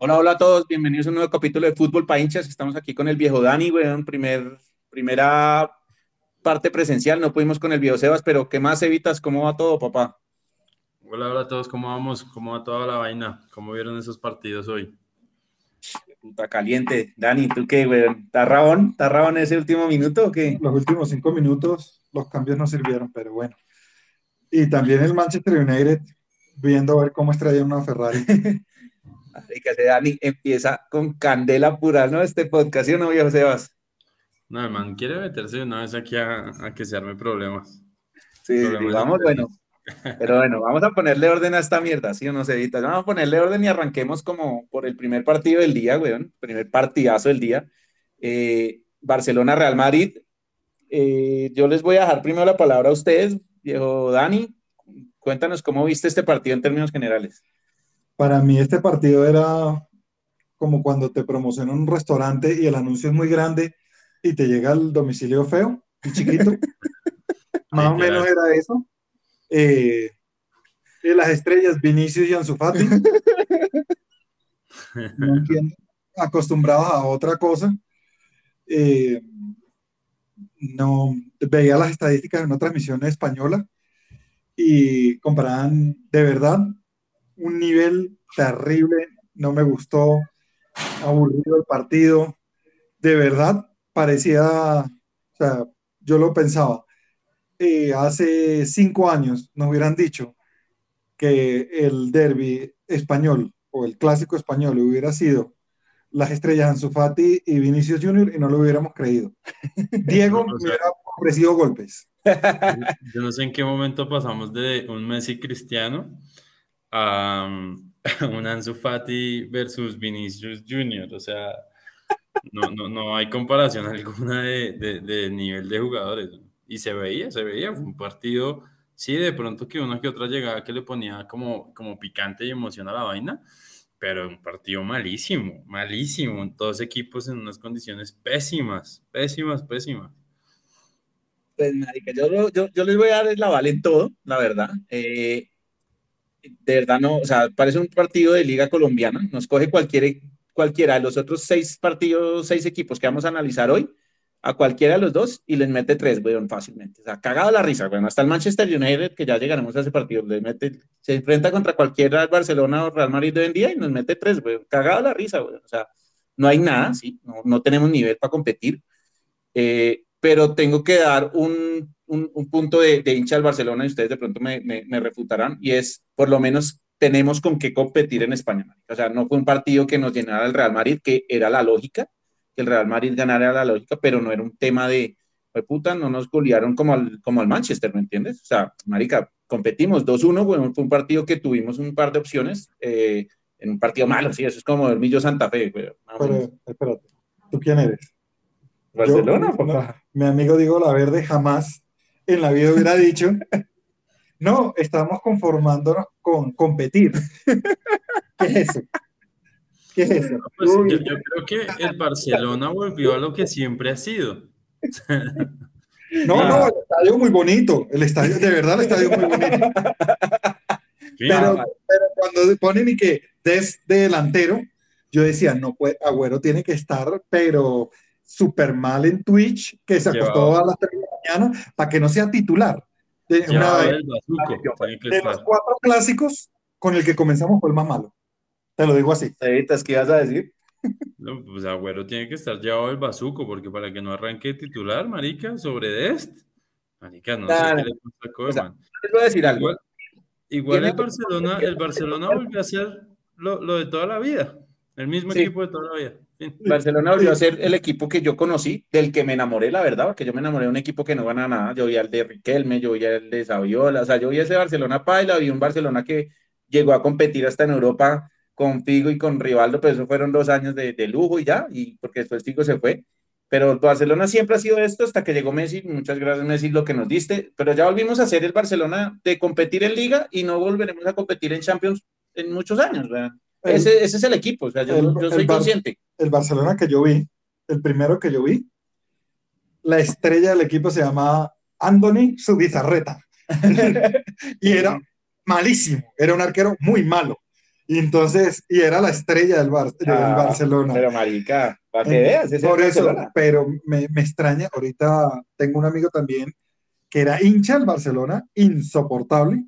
Hola, hola a todos, bienvenidos a un nuevo capítulo de Fútbol para hinchas. Estamos aquí con el viejo Dani, weón, primer, primera parte presencial. No pudimos con el viejo Sebas, pero ¿qué más evitas? ¿Cómo va todo, papá? Hola, hola a todos, ¿cómo vamos? ¿Cómo va toda la vaina? ¿Cómo vieron esos partidos hoy? Puta caliente. Dani, ¿tú qué, weón? ¿Está rabón? ¿Está rabón ese último minuto o qué? Los últimos cinco minutos, los cambios no sirvieron, pero bueno. Y también el Manchester United, viendo a ver cómo extraía una Ferrari. que ese Dani empieza con candela pura, ¿no? Este podcast, ¿sí o no, viejo Sebas? No, el man quiere meterse una vez aquí a, a que se arme problemas. Sí, Problemas vamos, bueno. Pero bueno, vamos a ponerle orden a esta mierda, ¿sí o no, Sebita? Vamos a ponerle orden y arranquemos como por el primer partido del día, weón. Primer partidazo del día. Eh, Barcelona-Real Madrid. Eh, yo les voy a dejar primero la palabra a ustedes, viejo Dani. Cuéntanos cómo viste este partido en términos generales. Para mí este partido era como cuando te promocionan un restaurante y el anuncio es muy grande y te llega al domicilio feo y chiquito. Más o menos era eso. Eh, las estrellas, Vinicius y Ansu Fati. No entiendo. Acostumbrados a otra cosa. Eh, no veía las estadísticas en una transmisión española y comparaban de verdad un nivel terrible. No me gustó, aburrido el partido. De verdad parecía, o sea, yo lo pensaba. eh, hace cinco años nos hubieran dicho que el derby español o el clásico español hubiera sido las estrellas Ansu Fati y Vinicius Junior y no lo hubiéramos creído. Diego me hubiera ofrecido golpes. Yo no sé en qué momento pasamos de un Messi cristiano a un Ansu Fati versus Vinicius Junior. O sea, no, no, no hay comparación alguna de, de- de nivel de jugadores. Y se veía, se veía. Fue un partido, sí, de pronto que una que otra llegada que le ponía como, como picante y emoción a la vaina, pero un partido malísimo, malísimo. Dos equipos en unas condiciones pésimas, pésimas, pésimas. Pues, marica, yo, yo, yo les voy a dar la vale en todo, la verdad. Eh, de verdad no, o sea, parece un partido de liga colombiana. Nos coge cualquier, cualquiera de los otros seis partidos, seis equipos que vamos a analizar hoy, a cualquiera de los dos y les mete tres, weón, fácilmente. O sea, cagado la risa, weón. Hasta el Manchester United, que ya llegaremos a ese partido, le mete, se enfrenta contra cualquiera Barcelona o Real Madrid de hoy en día y nos mete tres, weón. Cagado la risa, weón. O sea, no hay nada, sí, no, no tenemos nivel para competir. Eh, pero tengo que dar un, un, un punto de, de, hincha al Barcelona y ustedes de pronto me, me, me, refutarán, y es por lo menos tenemos con qué competir en España. O sea, no fue un partido que nos llenara el Real Madrid, que era la lógica, que el Real Madrid ganara la lógica, pero no era un tema de, puta, no nos golearon como al, como al Manchester, ¿me entiendes? O sea, marica, competimos 2-1, bueno, fue un partido que tuvimos un par de opciones, eh, en un partido malo, sí, eso es como el Millo Santa Fe. Pero, espérate, ¿tú quién eres? Barcelona, Yo, no, mi amigo Diego Laverde jamás en la vida hubiera dicho, no, estamos conformándonos con competir. ¿Qué es eso? ¿Qué es eso? Pues, yo, yo, creo que el Barcelona volvió a lo que siempre ha sido. No, no, el estadio muy bonito. El estadio, de verdad, el estadio muy bonito. Pero, pero cuando ponen y que des de delantero, yo decía, no puede, Agüero tiene que estar, pero súper mal en Twitch, que se acostó a las 3 de la mañana para que no sea titular. De, una, el bazuco, de los cuatro clásicos, con el que comenzamos fue el más malo. Te lo digo así. ¿Evitas qué ibas a decir? No, pues Agüero tiene que estar llevado el bazuco, porque para que no arranque titular, marica, sobre Dest. Marica, no nah, sé qué le pasa a Koeman. Les voy a decir algo. Igual, igual el Barcelona, el Barcelona volvió a hacer lo, lo, de toda la vida. El mismo Sí. equipo de toda la vida. Barcelona volvió a ser el equipo que yo conocí, del que me enamoré, la verdad, porque yo me enamoré de un equipo que no gana nada. Yo vi al de Riquelme, yo vi al de Saviola, o sea, yo vi ese Barcelona Paila, vi un Barcelona que llegó a competir hasta en Europa con Figo y con Rivaldo, pero eso fueron dos años de, de lujo y ya, y porque después Figo se fue. Pero Barcelona siempre ha sido esto hasta que llegó Messi. Muchas gracias, Messi, lo que nos diste. Pero ya volvimos a ser el Barcelona de competir en Liga y no volveremos a competir en Champions en muchos años. ¿verdad? Ese, ese es el equipo, o sea, yo, el- yo soy consciente. El Barcelona que yo vi, el primero que yo vi, la estrella del equipo se llamaba Anthony Subizarreta. y era malísimo, era un arquero muy malo. Y entonces, y era la estrella del, Bar, del Ah, Barcelona. Pero marica, para que veas, es Por eso, Barcelona. pero me, me extraña, ahorita tengo un amigo también que era hincha del Barcelona, insoportable.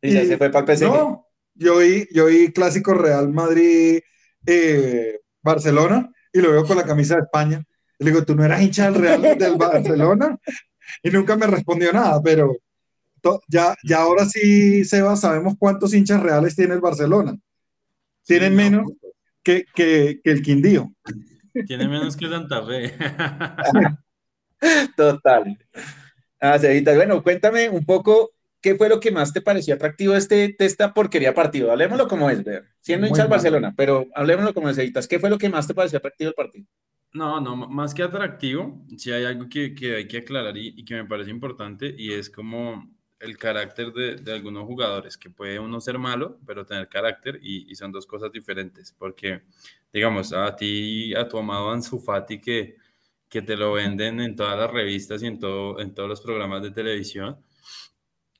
Y ya se fue para el PSG. No, yo vi, yo vi clásico Real Madrid eh, Barcelona y lo veo con la camisa de España. Y le digo, ¿tú no eras hincha del Real del Barcelona? Y nunca me respondió nada, pero to- ya, ya ahora sí, Seba, sabemos cuántos hinchas reales tiene el Barcelona. Tienen Sí, no, menos que, que, que el Quindío. Tiene menos que Santa Fe. Total. Ah, Cevita, bueno, cuéntame un poco qué fue lo que más te pareció atractivo de, este, de esta porquería partido. Hablemoslo como es, ver. Siendo hincha del. Barcelona, pero hablemoslo como es. ¿Qué fue lo que más te pareció atractivo del partido? No, no, más que atractivo, sí hay algo que, que hay que aclarar y, y que me parece importante y es como el carácter de, de algunos jugadores, que puede uno ser malo, pero tener carácter y, y son dos cosas diferentes, porque digamos, a ti, a tu amado Ansu Fati que, que te lo venden en todas las revistas y en, todo, en todos los programas de televisión,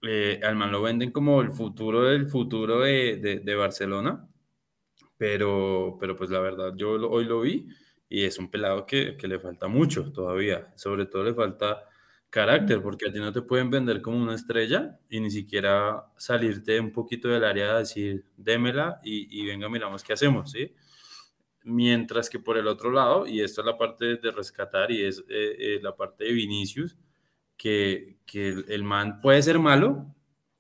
eh, al man lo venden como el futuro del futuro de, de, de Barcelona, pero, pero pues la verdad yo lo- hoy lo vi y es un pelado que, que le falta mucho todavía, sobre todo le falta carácter, porque a ti no te pueden vender como una estrella y ni siquiera salirte un poquito del área a decir, démela y, y venga, miramos qué hacemos, ¿sí? Mientras que por el otro lado, y esto es la parte de rescatar y es eh, eh, la parte de Vinicius, que, que el, man puede ser malo,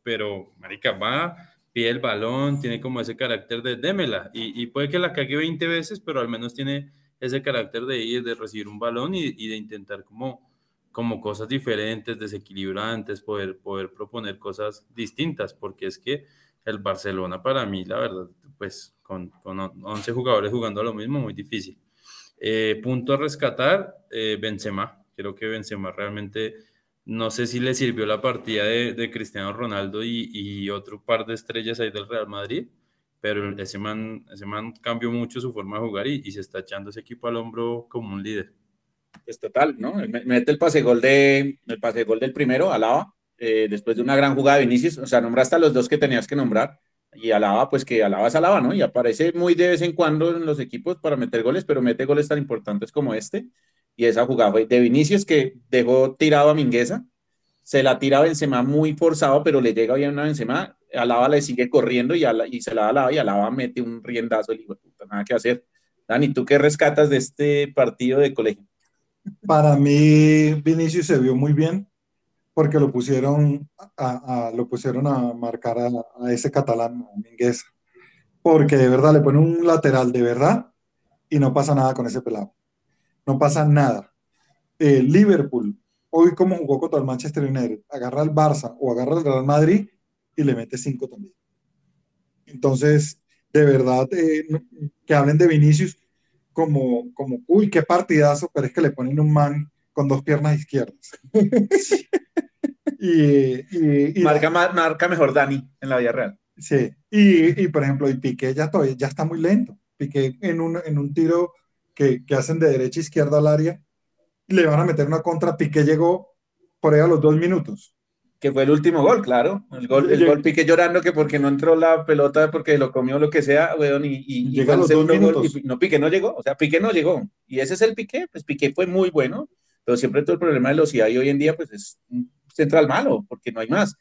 pero marica va, pide el balón, tiene como ese carácter de démela y, y puede que la cague 20 veces, pero al menos tiene ese carácter de ir, de recibir un balón y, y de intentar como, como cosas diferentes, desequilibrantes, poder, poder proponer cosas distintas, porque es que el Barcelona para mí, la verdad, pues con, con 11 jugadores jugando a lo mismo, muy difícil. Eh, punto a rescatar, eh, Benzema. Creo que Benzema realmente, no sé si le sirvió la partida de, Cristiano Ronaldo y, otro par de estrellas ahí del Real Madrid, pero ese man, ese man cambió mucho su forma de jugar y, se está echando ese equipo al hombro como un líder. Pues total, ¿no? Mete el pase gol de, el pase gol del primero, Alaba, eh, después de una gran jugada de Vinicius, o sea, nombraste a los dos que tenías que nombrar, y Alaba, pues que Alaba es Alaba, ¿no? Y aparece muy de vez en cuando en los equipos para meter goles, pero mete goles tan importantes como este, y esa jugada fue de Vinicius que dejó tirado a Mingueza, se la tira a Benzema muy forzado, pero le llega bien a Benzema, Alaba le sigue corriendo y, se la da Alaba, y Alaba mete un riendazo, el hijo puta, nada que hacer. Dani, ¿tú qué rescatas de este partido de colegio? Para mí, Vinicius se vio muy bien porque lo pusieron a, a lo pusieron a marcar a, ese catalán, a Mingueza. Porque de verdad le ponen un lateral de verdad y no pasa nada con ese pelado. No pasa nada. Eh, Liverpool, hoy como jugó contra el Manchester United, agarra al Barça o agarra al Real Madrid y le mete cinco también. Entonces, de verdad, eh, que hablen de Vinicius como, como, uy, qué partidazo, pero es que le ponen un man con dos piernas izquierdas. y, y, y, marca, marca mejor Dani en la vida real. Sí, y, y por ejemplo, y Piqué ya, todavía, ya está muy lento. Piqué en un, en un tiro que, que hacen de derecha a izquierda al área, le van a meter una contra. Piqué llegó por ahí a los dos minutos. Que fue el último gol, claro. El gol, el gol Piqué llorando que porque no entró la pelota, porque lo comió lo que sea, weón, y, y, llega a los dos minutos. Gol, y no, Piqué no llegó, o sea, Piqué no llegó. Y ese es el Piqué, pues Piqué fue muy bueno, pero siempre todo el problema de velocidad y hoy en día, pues es central malo, porque no hay más.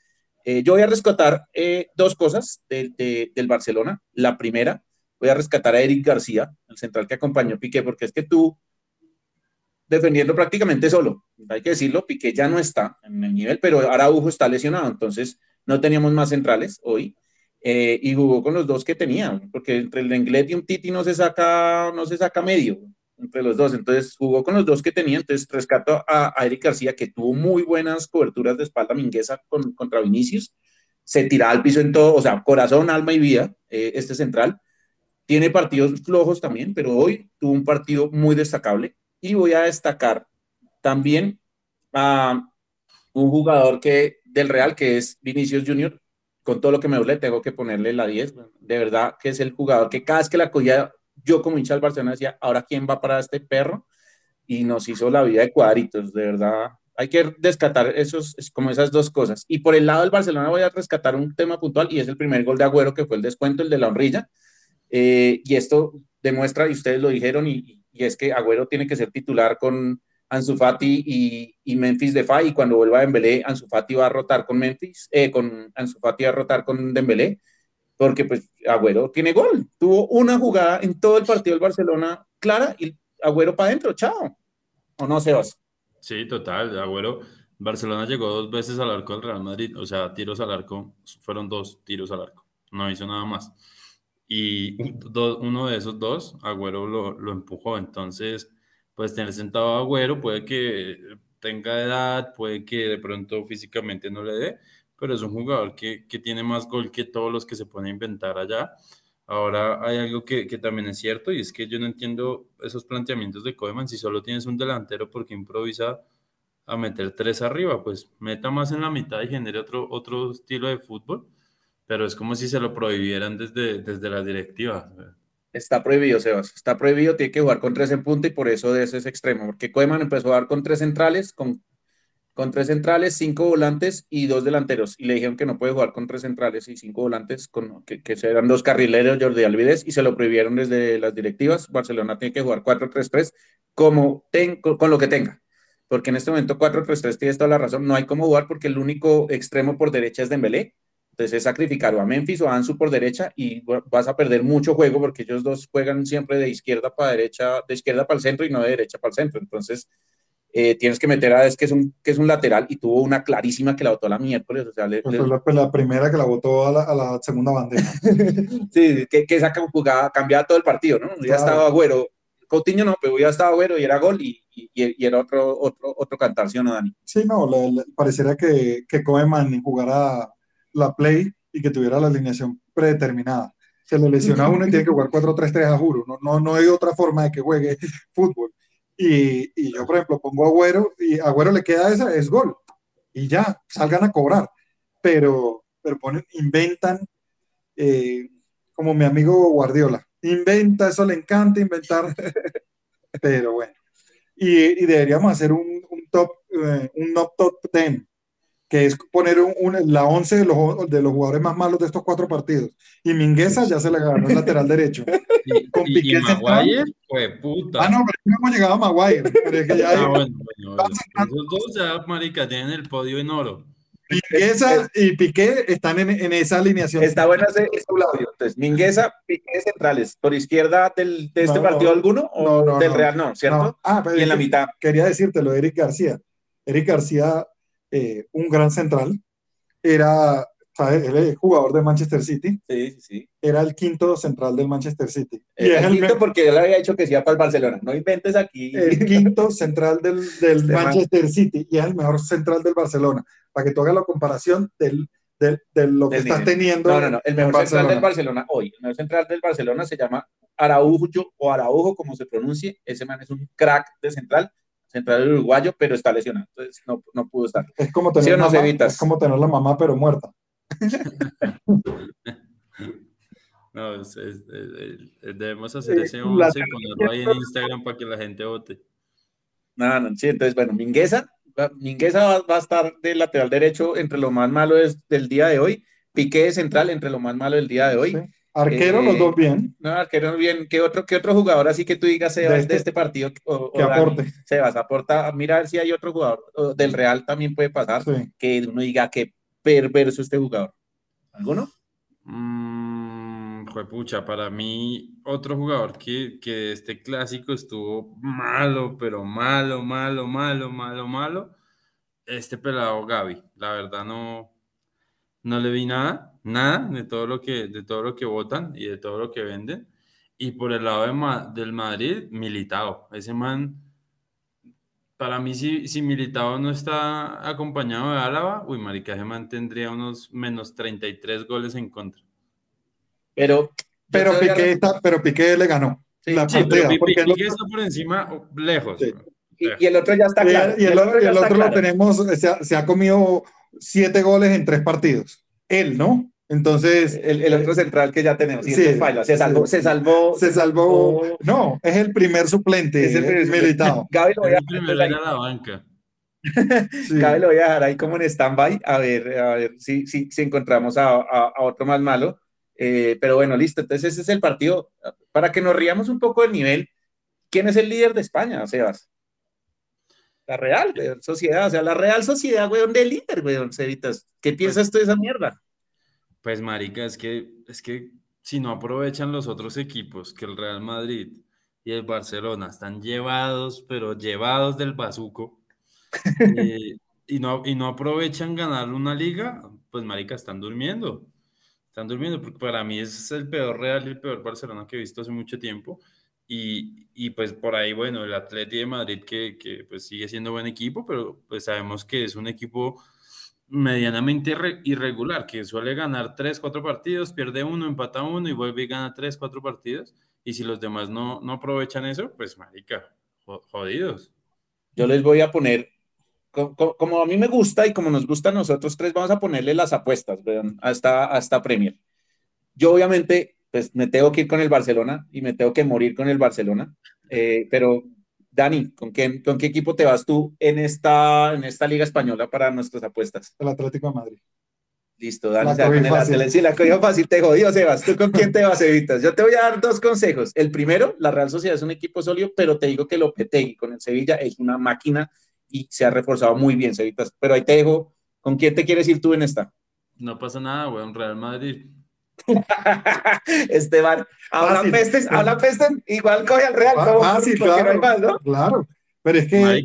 Eh, yo voy a rescatar eh, dos cosas de, de, del Barcelona. La primera, voy a rescatar a Eric García, el central que acompañó a Piqué, porque es que tú, defendiendo prácticamente solo, hay que decirlo, Piqué ya no está en el nivel, pero Araujo está lesionado, entonces no teníamos más centrales hoy. Eh, y jugó con los dos que tenía, porque entre el Lenglet y un Titi no se saca, no se saca medio entre los dos, entonces jugó con los dos que tenía, entonces rescato a, a Eric García, que tuvo muy buenas coberturas de espalda minguesa con, contra Vinicius, se tira al piso en todo, o sea, corazón, alma y vida, eh, este central, tiene partidos flojos también, pero hoy tuvo un partido muy destacable, y voy a destacar también a un jugador que, del Real, que es Vinicius Junior, con todo lo que me duele, tengo que ponerle la 10, de verdad que es el jugador que cada vez que la cogía yo como hincha del Barcelona decía, ahora quién va para este perro, y nos hizo la vida de cuadritos, de verdad. Hay que rescatar esos, como esas dos cosas. Y por el lado del Barcelona voy a rescatar un tema puntual, y es el primer gol de Agüero, que fue el descuento, el de la honrilla, Eh, y esto demuestra, y ustedes lo dijeron, y, es que Agüero tiene que ser titular con Ansu Fati y, y Memphis Depay, y cuando vuelva a Dembélé, Ansu Fati va a rotar con Memphis, eh, con Ansu Fati va a rotar con Dembélé, porque pues Agüero tiene gol, tuvo una jugada en todo el partido del Barcelona clara y Agüero para adentro, chao. ¿O no, Sebas? Sí, total, Agüero. Barcelona llegó dos veces al arco del Real Madrid, o sea, tiros al arco, fueron dos tiros al arco, no hizo nada más. Y uno de esos dos, Agüero lo, lo empujó, entonces, pues tener sentado a Agüero puede que tenga edad, puede que de pronto físicamente no le dé, pero es un jugador que, que tiene más gol que todos los que se pueden inventar allá Ahora hay algo que, que, también es cierto y es que yo no entiendo esos planteamientos de Koeman. Si solo tienes un delantero, ¿por qué improvisa a meter tres arriba? Pues meta más en la mitad y genere otro, otro estilo de fútbol. Pero es como si se lo prohibieran desde, desde las directivas. Está prohibido, Sebas. Está prohibido, tiene que jugar con tres en punta y por eso de ese es extremo. Porque Koeman empezó a jugar con tres centrales, con con tres centrales, cinco volantes y dos delanteros. Y le dijeron que no puede jugar con tres centrales y cinco volantes, con, que, que serán dos carrileros, Jordi Alvides, y se lo prohibieron desde las directivas. Barcelona tiene que jugar 4-3-3 como ten, con, lo que tenga. Porque en este momento 4-3-3 tienes toda la razón. No hay cómo jugar porque el único extremo por derecha es Dembélé. Entonces es sacrificar o a Memphis o a Ansu por derecha y vas a perder mucho juego porque ellos dos juegan siempre de izquierda para derecha, de izquierda para el centro y no de derecha para el centro. Entonces eh, tienes que meter a es que es un que es un lateral y tuvo una clarísima que la votó la miércoles. O sea, le, pues la, pues la, primera que la votó a la, a la segunda bandeja. sí, que, que esa jugada cambiaba todo el partido, ¿no? Ya estaba Agüero. Coutinho no, pero ya estaba Agüero y era gol y, y, y era otro, otro, otro cantar, ¿sí o no, Dani? Sí, no, pareciera que, que Koeman jugara la play y que tuviera la alineación predeterminada. Se le lesiona uno y tiene que jugar 4-3-3 a juro. No, no, no hay otra forma de que juegue fútbol. Y, y, yo, por ejemplo, pongo Agüero y Agüero le queda esa, es gol. Y ya, salgan a cobrar. Pero, pero ponen, inventan, eh, como mi amigo Guardiola, inventa, eso le encanta inventar. pero bueno. Y, y deberíamos hacer un, un top, eh, un no top 10 que es poner un, un, la 11 de los, de los jugadores más malos de estos cuatro partidos. Y Mingueza ya se le ganó el lateral derecho. Y, con Piqué y Maguire, fue puta. Ah, no, pero no hemos llegado a Maguire. Pero es que ya ah, bueno, bueno, Esos dos ya, marica, tienen el podio en oro. Mingueza y Piqué están en, en esa alineación. Está bueno ese, audio. Entonces, Mingueza, Piqué centrales. ¿Por izquierda del, de este no, partido alguno? ¿O no, del Real no, cierto? Ah, pero y en la mitad. Quería decirte lo de Eric García. Eric García eh, un gran central. Era, ¿sabes? Él es jugador de Manchester City. Sí, sí, sí. Era el quinto central del Manchester City. y es el quinto porque yo le había dicho que sí para el Barcelona. No inventes aquí. El quinto central del, del Manchester man. City y es el mejor central del Barcelona. Para que tú hagas la comparación del, de, de, lo que del estás nivel. teniendo. No, no, no. El mejor central del Barcelona hoy. El mejor central del Barcelona se llama Araujo o Araujo, como se pronuncie. Ese man es un crack de central central uruguayo, pero está lesionado, entonces no, no pudo estar. Es como tener, ¿Sí no mamá, es como tener la mamá, pero muerta. no, es, es, es, debemos hacer ese 11 y ponerlo ahí en Instagram para que la gente vote. No, no, sí, entonces, bueno, Mingueza, Mingueza va, va, a estar del lateral derecho entre lo más malo del día de hoy, Piqué de central entre lo más malo del día de hoy. Sí. Arquero, eh, los dos bien. No, arquero bien. ¿Qué otro, qué otro jugador así que tú digas, Sebas, de este, de este partido? O, que aporte. Dani, Sebas, aporta. Mira a ver si hay otro jugador del Real también puede pasar. Sí. Que uno diga que perverso este jugador. ¿Alguno? Mmm, pucha, para mí, otro jugador que, que este clásico estuvo malo, pero malo, malo, malo, malo, malo. Este pelado Gaby. La verdad no, no le vi nada nada de todo lo que, de todo lo que votan y de todo lo que venden. Y por el lado de Ma del Madrid, Militao. Ese man, para mí, si, si Militao no está acompañado de Álava, uy, marica, ese man tendría unos menos 33 goles en contra. Pero, pero, Piqué, está, pero Piqué le ganó. Sí, la sí, partida, pero Piqué, Piqué está por encima, lejos. Sí. Y, y, el otro ya está claro. Y, y el, el, otro, el otro lo tenemos, se ha, se ha comido siete goles en tres partidos. Él, ¿no? Entonces, el, el, otro central que ya tenemos, sí, se salvó, se salvó, se salvó, oh. no, es el primer suplente, es el primer militado. Gaby lo voy a el primer a la banca. sí. Gaby lo voy a dejar ahí como en stand-by, a ver, a ver si, si, si encontramos a, a, a, otro más malo. Eh, pero bueno, listo. Entonces ese es el partido. Para que nos riamos un poco del nivel, ¿quién es el líder de España, Sebas? La Real Sociedad, o sea, la Real Sociedad, weón, de líder, weón, Cevitas. ¿Qué piensas tú de esa mierda? Pues, marica, es que, es que si no aprovechan los otros equipos, que el Real Madrid y el Barcelona están llevados, pero llevados del bazuco, eh, y, no, y no aprovechan ganar una liga, pues, marica, están durmiendo. Están durmiendo, porque para mí es el peor Real y el peor Barcelona que he visto hace mucho tiempo. Y, y, pues por ahí, bueno, el Atleti de Madrid que, que, pues sigue siendo buen equipo, pero pues sabemos que es un equipo medianamente irregular, que suele ganar 3, 4 partidos, pierde uno, empata uno y vuelve y gana 3, 4 partidos. Y si los demás no, no aprovechan eso, pues marica, jodidos. Yo les voy a poner, como, a mí me gusta y como nos gusta a nosotros tres, vamos a ponerle las apuestas hasta a, esta, Premier. Yo obviamente pues me tengo que ir con el Barcelona y me tengo que morir con el Barcelona. Eh, pero, Dani, ¿con qué, ¿con qué equipo te vas tú en esta, en esta Liga Española para nuestras apuestas? El Atlético de Madrid. Listo, Dani, la con el Sí, la cogió fácil, te jodió, Sebas. ¿Tú con quién te vas, Evitas? Yo te voy a dar dos consejos. El primero, la Real Sociedad es un equipo sólido, pero te digo que Lopetegui con el Sevilla es una máquina y se ha reforzado muy bien, Cevitas. Pero ahí te dejo, ¿con quién te quieres ir tú en esta? No pasa nada, weón, Real Madrid. Esteban, habla pestes, habla pestes, igual coge al Real. Fácil, claro, claro. Pero es que,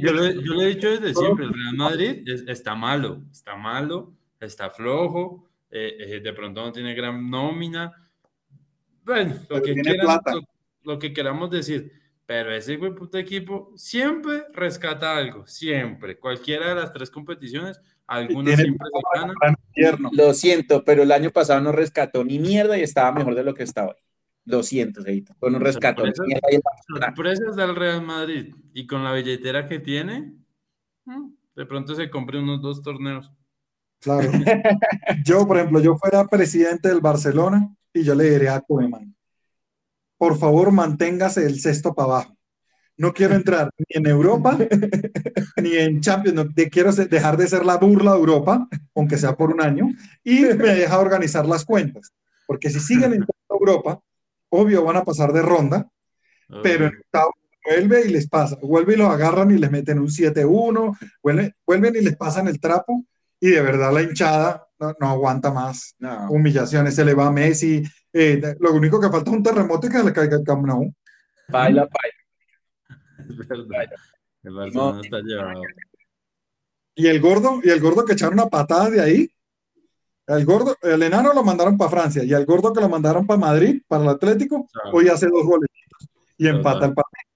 yo, le, he dicho desde siempre, el Real Madrid está malo, está malo, está flojo, eh, eh, de pronto no tiene gran nómina. Bueno, lo que, lo, que queramos decir, pero ese puto equipo siempre rescata algo, siempre. Cualquiera de las tres competiciones algunos siempre Lo siento, pero el año pasado no rescató ni mierda y estaba mejor de lo que estaba hoy. Lo siento, Seito. Con un rescate. Sorpresas del Real Madrid y con la billetera que tiene, mm, de pronto se compre unos dos torneos. Claro. yo, por ejemplo, yo fuera presidente del Barcelona y yo le diría a Koeman, por favor, manténgase el sexto para abajo no quiero entrar ni en Europa ni en Champions, quiero dejar de ser la burla de Europa, aunque sea por un año, y me deja organizar las cuentas. Porque si siguen entrando a Europa, obvio van a pasar de ronda, pero en vuelve y les pasa, vuelve y los agarran y les meten un 7-1, vuelven, y les pasan el trapo, y de verdad la hinchada no, aguanta más humillaciones, se le va a Messi, eh, lo único que falta es un terremoto y que le caiga el Camp Nou. Baila, baila. El Barcelona está llevado. Y el gordo, y el gordo que echaron una patada de ahí. El gordo, el enano lo mandaron para Francia y el gordo que lo mandaron para Madrid, para el Atlético, hoy hace dos goles y empata el partido.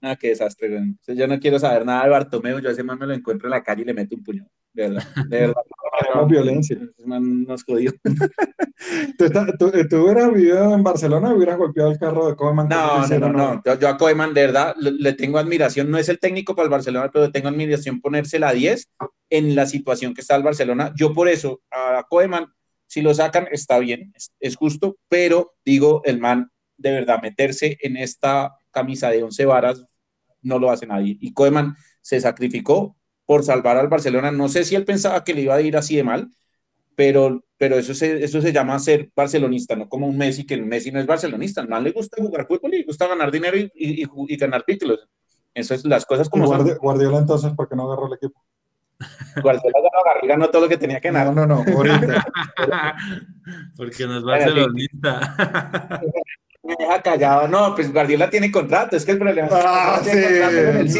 Ah, qué desastre, Yo no quiero saber nada de Bartomeu, yo ese man me lo encuentro en la calle y le meto un puño. De verdad, de verdad. violencia. nos jodió. ¿Tú, tú, hubieras vivido en Barcelona y hubieras golpeado el carro de Koeman? No, no, no, no. Yo, a Koeman, de verdad, le, tengo admiración. No es el técnico para el Barcelona, pero tengo admiración ponerse la 10 en la situación que está el Barcelona. Yo por eso, a Koeman, si lo sacan, está bien, es, justo, pero digo, el man, de verdad, meterse en esta camisa de 11 varas, no lo hace nadie. Y Koeman se sacrificó por salvar al Barcelona. No sé si él pensaba que le iba a ir así de mal, pero, pero eso, se, eso se llama ser barcelonista, no como un Messi, que Messi no es barcelonista. No le gusta jugar fútbol y le gusta ganar dinero y, y, ganar títulos. Eso es las cosas como Guardi Guardiola entonces, ¿por qué no agarró el equipo? Guardiola ganó, ganó todo lo que tenía que ganar. No, no, no, ahorita. Porque no es barcelonista. Me deja callado. No, pues Guardiola tiene contrato, es que el problema ah, sí.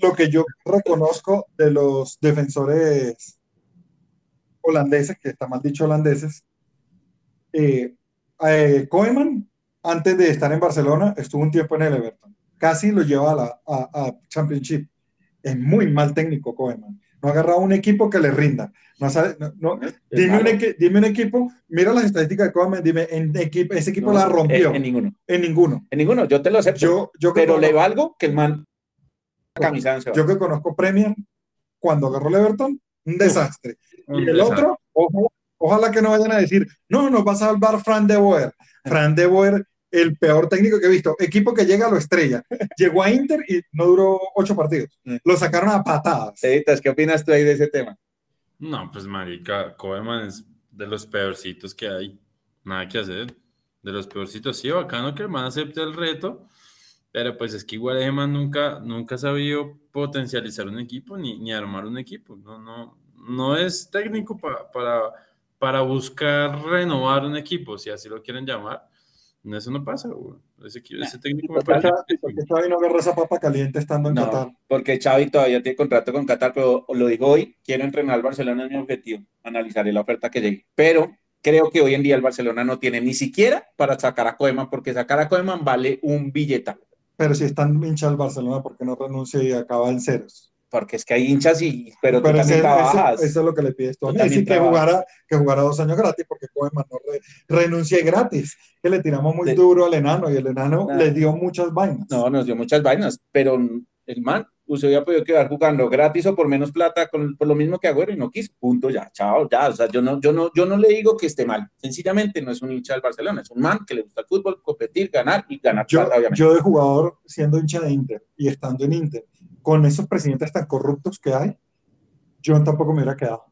lo que yo reconozco de los defensores holandeses, que está mal dicho holandeses, eh, eh, Koeman, antes de estar en Barcelona, estuvo un tiempo en el Everton. Casi lo lleva a la a, Championship. Es muy mal técnico Koeman. No ha agarrado un equipo que le rinda. No no, dime, un dime, un equipo, mira las estadísticas de Koeman, dime, en equipo, ese equipo la rompió. En, ninguno. En ninguno. En ninguno, yo te lo acepto. Yo, yo pero le valgo que el man camisa Yo que conozco Premier, cuando agarró el Everton, un desastre. y el otro, ojalá que no vayan a decir, no, nos va a salvar Fran de Boer. Fran de Boer, el peor técnico que he visto. Equipo que llega a lo estrella. Llegó a Inter y no duró ocho partidos. Mm. Lo sacaron a patadas. ¿qué opinas tú ahí de ese tema? No, pues marica, Koeman es de los peorcitos que hay. Nada que hacer. De los peorcitos. Sí, bacano que el man acepte el reto, pero pues es que igual el man nunca, nunca ha sabido potencializar un equipo ni, ni armar un equipo. No, no, no es técnico para, para buscar renovar un equipo, si así lo quieren llamar. Eso no pasa, Ese, técnico me parece. ¿Por qué Xavi no agarra esa papa caliente estando en Qatar? Porque Xavi todavía tiene contrato con Qatar, pero lo digo hoy, quiero entrenar al Barcelona, es mi objetivo. Analizaré la oferta que llegue. Pero creo que hoy en día el Barcelona no tiene ni siquiera para sacar a Koeman, porque sacar a Koeman vale un billeta. Pero si están hincha el Barcelona, ¿por qué no renuncia y acaba en ceros? Porque es que hay hinchas y pero, pero también trabajas. Eso, es lo que le pides tú. Y que jugara, que jugara dos años gratis porque Koeman no renuncie gratis. Que le tiramos muy duro al enano y el enano le dio muchas vainas. No, nos dio muchas vainas, pero el man usted había podido quedar jugando gratis o por menos plata con, por lo mismo que Agüero y no quiso. Punto, ya, chao, ya. O sea, yo no, yo, no, yo no le digo que esté mal. Sencillamente no es un hincha del Barcelona, es un man que le gusta el fútbol, competir, ganar y ganar yo, Yo de jugador siendo hincha de Inter y estando en Inter, con esos presidentes tan corruptos que hay, yo tampoco me hubiera quedado.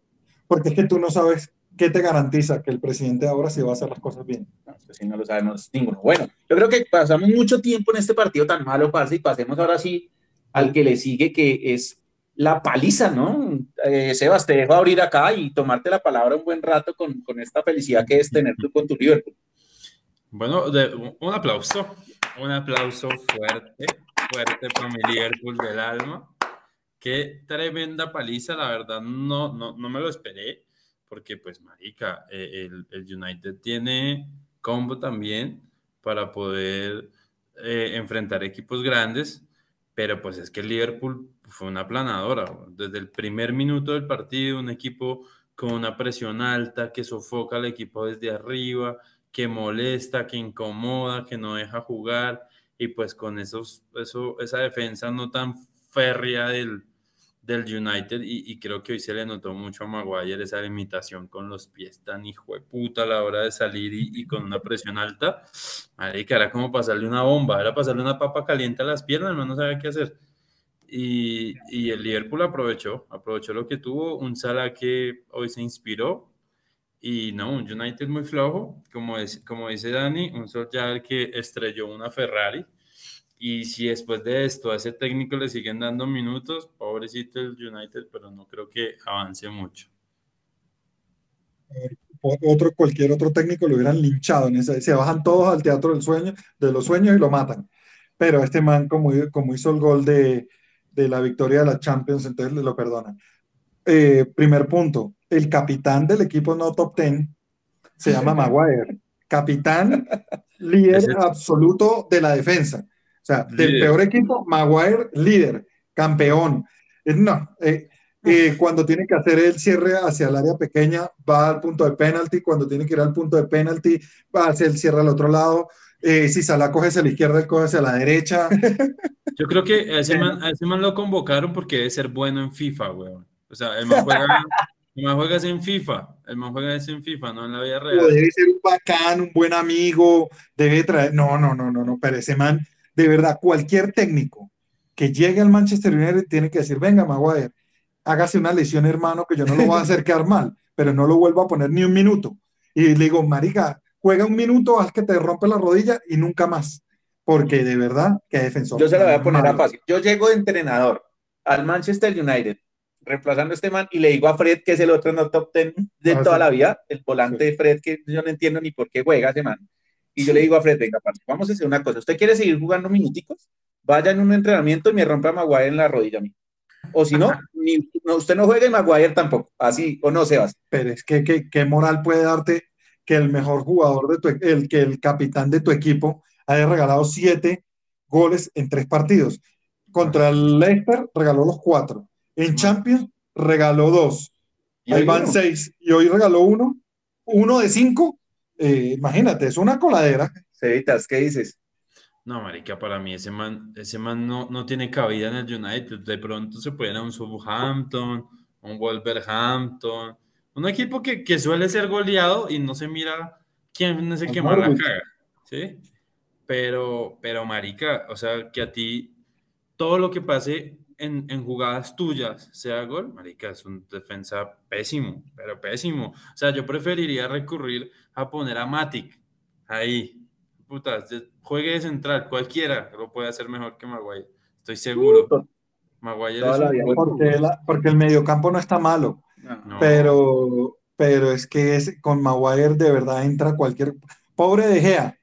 Porque es que tú no sabes qué te garantiza que el presidente ahora sí va a hacer las cosas bien. No, si no lo sabemos ninguno. Bueno, yo creo que pasamos mucho tiempo en este partido tan malo, parce, y pasemos ahora sí al que le sigue, que es la paliza, ¿no? Eh, Sebas, te dejo abrir acá y tomarte la palabra un buen rato con, con esta felicidad que es tener tú con tu Liverpool. Bueno, de, un aplauso, un aplauso fuerte fuerte para mi Liverpool del alma. Qué tremenda paliza, la verdad, no, no, no me lo esperé, porque pues, marica, eh, el, el United tiene combo también para poder eh, enfrentar equipos grandes, pero pues es que el Liverpool fue una planadora. Desde el primer minuto del partido, un equipo con una presión alta que sofoca al equipo desde arriba, que molesta, que incomoda, que no deja jugar y pues con esos, eso, esa defensa no tan férrea del, del United y, creo que hoy se le notó mucho a Maguire esa limitación con los pies tan hijo de puta a la hora de salir y, con una presión alta. que era como pasarle una bomba, era pasarle una papa caliente a las piernas, no sabía qué hacer. Y, y, el Liverpool aprovechó, aprovechó lo que tuvo, un Salah que hoy se inspiró, y no, un United muy flojo, como, es, como dice Dani, un Solskjaer que estrelló una Ferrari. Y si después de esto a ese técnico le siguen dando minutos, pobrecito el United, pero no creo que avance mucho. Otro, cualquier otro técnico lo hubieran linchado. En ese, se bajan todos al teatro del sueño, de los sueños y lo matan. Pero este man, como, como hizo el gol de, de la victoria de la Champions, entonces lo perdonan. Eh, primer punto, el capitán del equipo no top 10 se llama Maguire. Capitán, líder absoluto de la defensa. O sea, del peor equipo, Maguire, líder, campeón. No, eh, eh, cuando tiene que hacer el cierre hacia el área pequeña, va al punto de penalti. Cuando tiene que ir al punto de penalti, va a hacer el cierre al otro lado. Eh, si Salah coge hacia la izquierda, él coge hacia la derecha. Yo creo que a ese, man, lo convocaron porque debe ser bueno en FIFA, weón. O sea, el man juega, el man juega en FIFA, el man juega en FIFA, no en la vida real. Debe ser un bacán, un buen amigo, debe traer, no, no, no, no, no, pero ese man, de verdad, cualquier técnico que llegue al Manchester United tiene que decir, venga, Maguire, hágase una lesión, hermano, que yo no lo voy a hacer quedar mal, pero no lo vuelvo a poner ni un minuto. Y le digo, marica, juega un minuto, haz que te rompe la rodilla y nunca más. Porque de verdad, que defensor. Yo se lo voy a poner a fácil. Yo llego de entrenador al Manchester United reemplazando a este man y le digo a Fred, que es el otro no top ten de ah, toda la vida, el volante de Fred, que yo no entiendo ni por qué juega ese man. Y yo le digo a Fred, venga, vamos a hacer una cosa. ¿Usted quiere seguir jugando minuticos? Vaya en un entrenamiento y me rompa a Maguire en la rodilla a mí. O si no, ni, usted no juega y Maguire tampoco. Así, o no, Sebas. Pero es que, ¿qué moral puede darte que el mejor jugador de tu, el que el capitán de tu equipo haya regalado siete goles en tres partidos? Contra el Leicester regaló los cuatro en Champions regaló dos. Y ahí van seis. Y hoy regaló uno. Uno de cinco. Eh, imagínate, es una coladera. Cevitas, ¿qué dices? No, marica, para mí ese man, ese man no, no tiene cabida en el United. De pronto se puede ir a un Southampton, un Wolverhampton, un equipo que, que, suele ser goleado y no se mira quién es el que más la caga, ¿sí? Pero, pero marica, o sea, que a ti todo lo que pase en, en, jugadas tuyas sea gol, marica, es un defensa pésimo, pero pésimo. O sea, yo preferiría recurrir a poner a Matic ahí. Puta, juegue de central, cualquiera lo puede hacer mejor que Maguire. Estoy seguro. Maguire es porque, porque, el mediocampo no está malo. Pero, pero es que es, con Maguire de verdad entra cualquier. Pobre De Gea.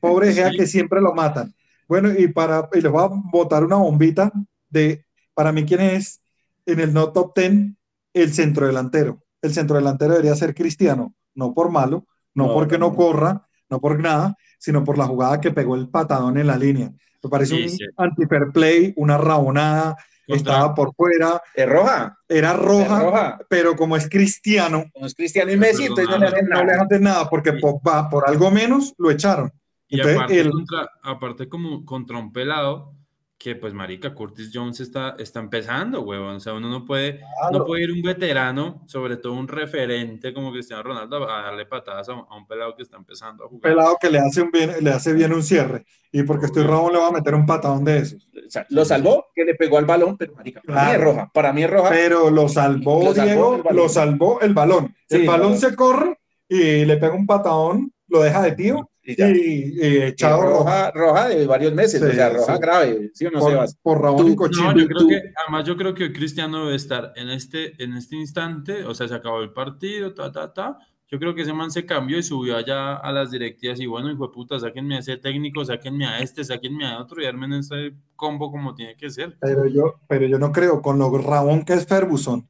Pobre De Gea que siempre lo matan. Bueno, y, para, y les voy a botar una bombita de, para mí, quién es en el no top 10 el centro delantero. El centro delantero debería ser Cristiano, no por malo, no, porque no, corra, no por nada, sino por la jugada que pegó el patadón en la línea. Me parece un anti-fair play, una rabonada, estaba por fuera. ¿Es roja? Era roja, pero como es cristiano. Como es cristiano y Messi, entonces no le hacen nada. No le hacen nada porque Pogba, por algo menos, lo echaron. Y aparte, contra, aparte, como contra un pelado, que pues marica, Curtis Jones está, está empezando, huevón. O sea, uno no puede, no puede ir un veterano, sobre todo un referente como Cristiano Ronaldo, a darle patadas a, un pelado que está empezando a jugar. Un pelado que le hace, un bien, le hace bien un cierre. Y porque estoy rojo le va a meter un patadón de esos. O sea, lo salvó, que le pegó al balón, pero marica, para mí es roja. Para mí es roja. Pero lo salvó, Diego, lo salvó el balón. el balón se corre y le pega un patadón, lo deja de tío y, y, echado roja, roja. de varios meses, o sea, roja grave, ¿sí o no, por, Por Raúl y No, yo creo que, además yo creo que Cristiano debe estar en este, en este instante, o sea, se acabó el partido, ta, ta, ta, yo creo que ese man se cambió y subió allá a las directivas y bueno, hijo de puta, sáquenme a ese técnico, sáquenme a este, sáquenme a otro y armen ese combo como tiene que ser. Pero yo, pero yo no creo, con lo rabón que es Ferguson,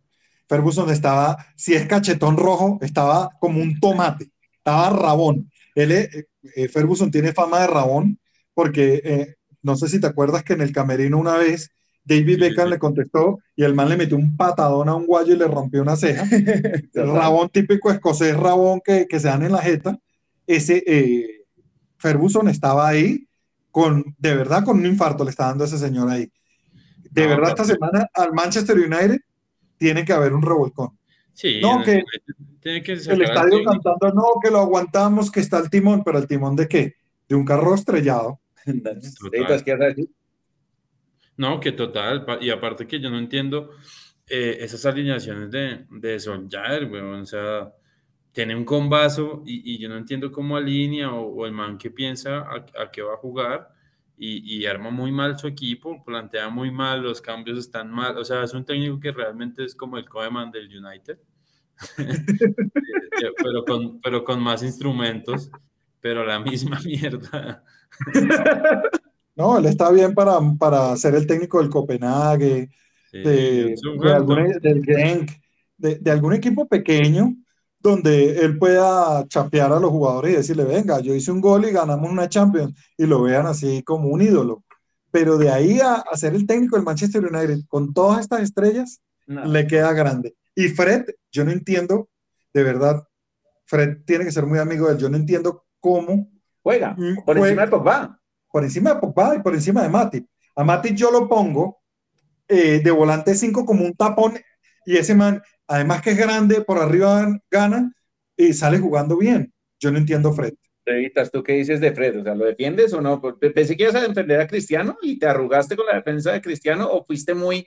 Ferguson estaba, si es cachetón rojo, estaba como un tomate, estaba rabón. Él, eh, eh, Ferguson tiene fama de rabón porque eh, no sé si te acuerdas que en el camerino una vez David Beckham le contestó y el man le metió un patadón a un guayo y le rompió una ceja. el rabón típico escocés, rabón que, que se dan en la jeta. Ese eh, Ferguson estaba ahí con, de verdad, con un infarto le está dando a ese señor ahí. De verdad, esta semana al Manchester United tiene que haber un revolcón. Sí, no, que, el estadio cantando, no, que lo aguantamos, que está el timón, pero el timón de qué? De un carro estrellado. no, que total, y aparte que yo no entiendo eh, esas alineaciones de, de Solskjaer, o sea, tiene un combazo y, y, yo no entiendo cómo alinea o, el man que piensa a, a qué va a jugar y, y, arma muy mal su equipo, plantea muy mal, los cambios están mal, o sea, es un técnico que realmente es como el Koeman del United, pero, con, pero con más instrumentos, pero la misma mierda. no, él está bien para, para ser el técnico del Copenhague, de, algún, del Genk, de, de algún equipo pequeño donde él pueda chapear a los jugadores y decirle, venga, yo hice un gol y ganamos una Champions, y lo vean así como un ídolo. Pero de ahí a, ser el técnico del Manchester United con todas estas estrellas, le queda grande. Y Fred, yo no entiendo, de verdad, Fred tiene que ser muy amigo de él, yo no entiendo cómo juega por encima de Pogba. Por encima de Pogba y por encima de Mati. A Mati yo lo pongo eh, de volante 5 como un tapón y ese man, además que es grande, por arriba gana y sale jugando bien. Yo no entiendo Fred. ¿tú qué dices de Fred? O sea, ¿lo defiendes o no? Pensé que ibas a defender a Cristiano y te arrugaste con la defensa de Cristiano o fuiste muy,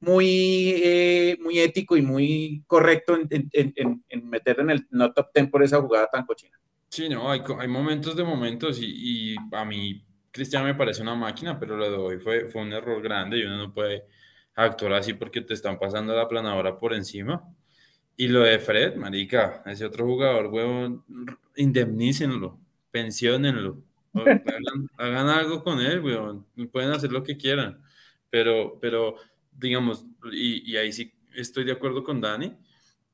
muy, eh, muy ético y muy correcto en, en, en, meter en el no top ten por esa jugada tan cochina. Sí, no, hay, hay momentos de momentos y, y, a mí Cristiano me parece una máquina, pero lo de hoy fue, fue un error grande y uno no puede actuar así porque te están pasando la planadora por encima. Y lo de Fred, marica, ese otro jugador, huevón, indemnícenlo, pensionenlo, hagan, hagan, algo con él, huevón, pueden hacer lo que quieran, pero, pero digamos, y, y, ahí sí estoy de acuerdo con Dani,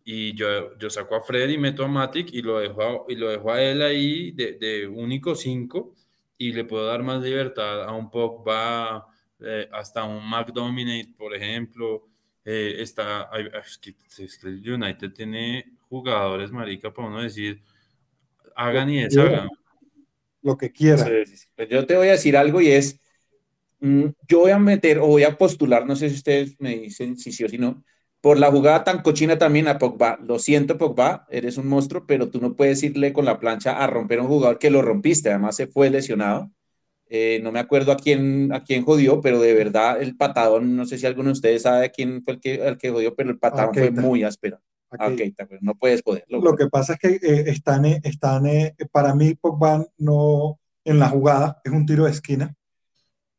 y yo, yo saco a Fred y meto a Matic y lo dejo a, y lo dejo a él ahí de, de único 5 y le puedo dar más libertad a un Pogba, eh, hasta un McDominate, por ejemplo. Eh, está, es que, es que el United tiene jugadores, marica, para uno decir, hagan y deshagan. Lo que quieran. Pues yo te voy a decir algo y es, Mm, yo voy a meter o voy a postular, no sé si ustedes me dicen si sí o si no, por la jugada tan cochina también a Pogba. Lo siento, Pogba, eres un monstruo, pero tú no puedes irle con la plancha a romper a un jugador que lo rompiste, además se fue lesionado. Eh, no me acuerdo a quién, a quién jodió, pero de verdad el patadón, no sé si alguno de ustedes sabe quién fue el que, el que jodió, pero el patadón fue muy áspero. A Keita, pero no puedes poderlo. Lo que pasa es que eh, están, están para mí Pogba no en la jugada, es un tiro de esquina,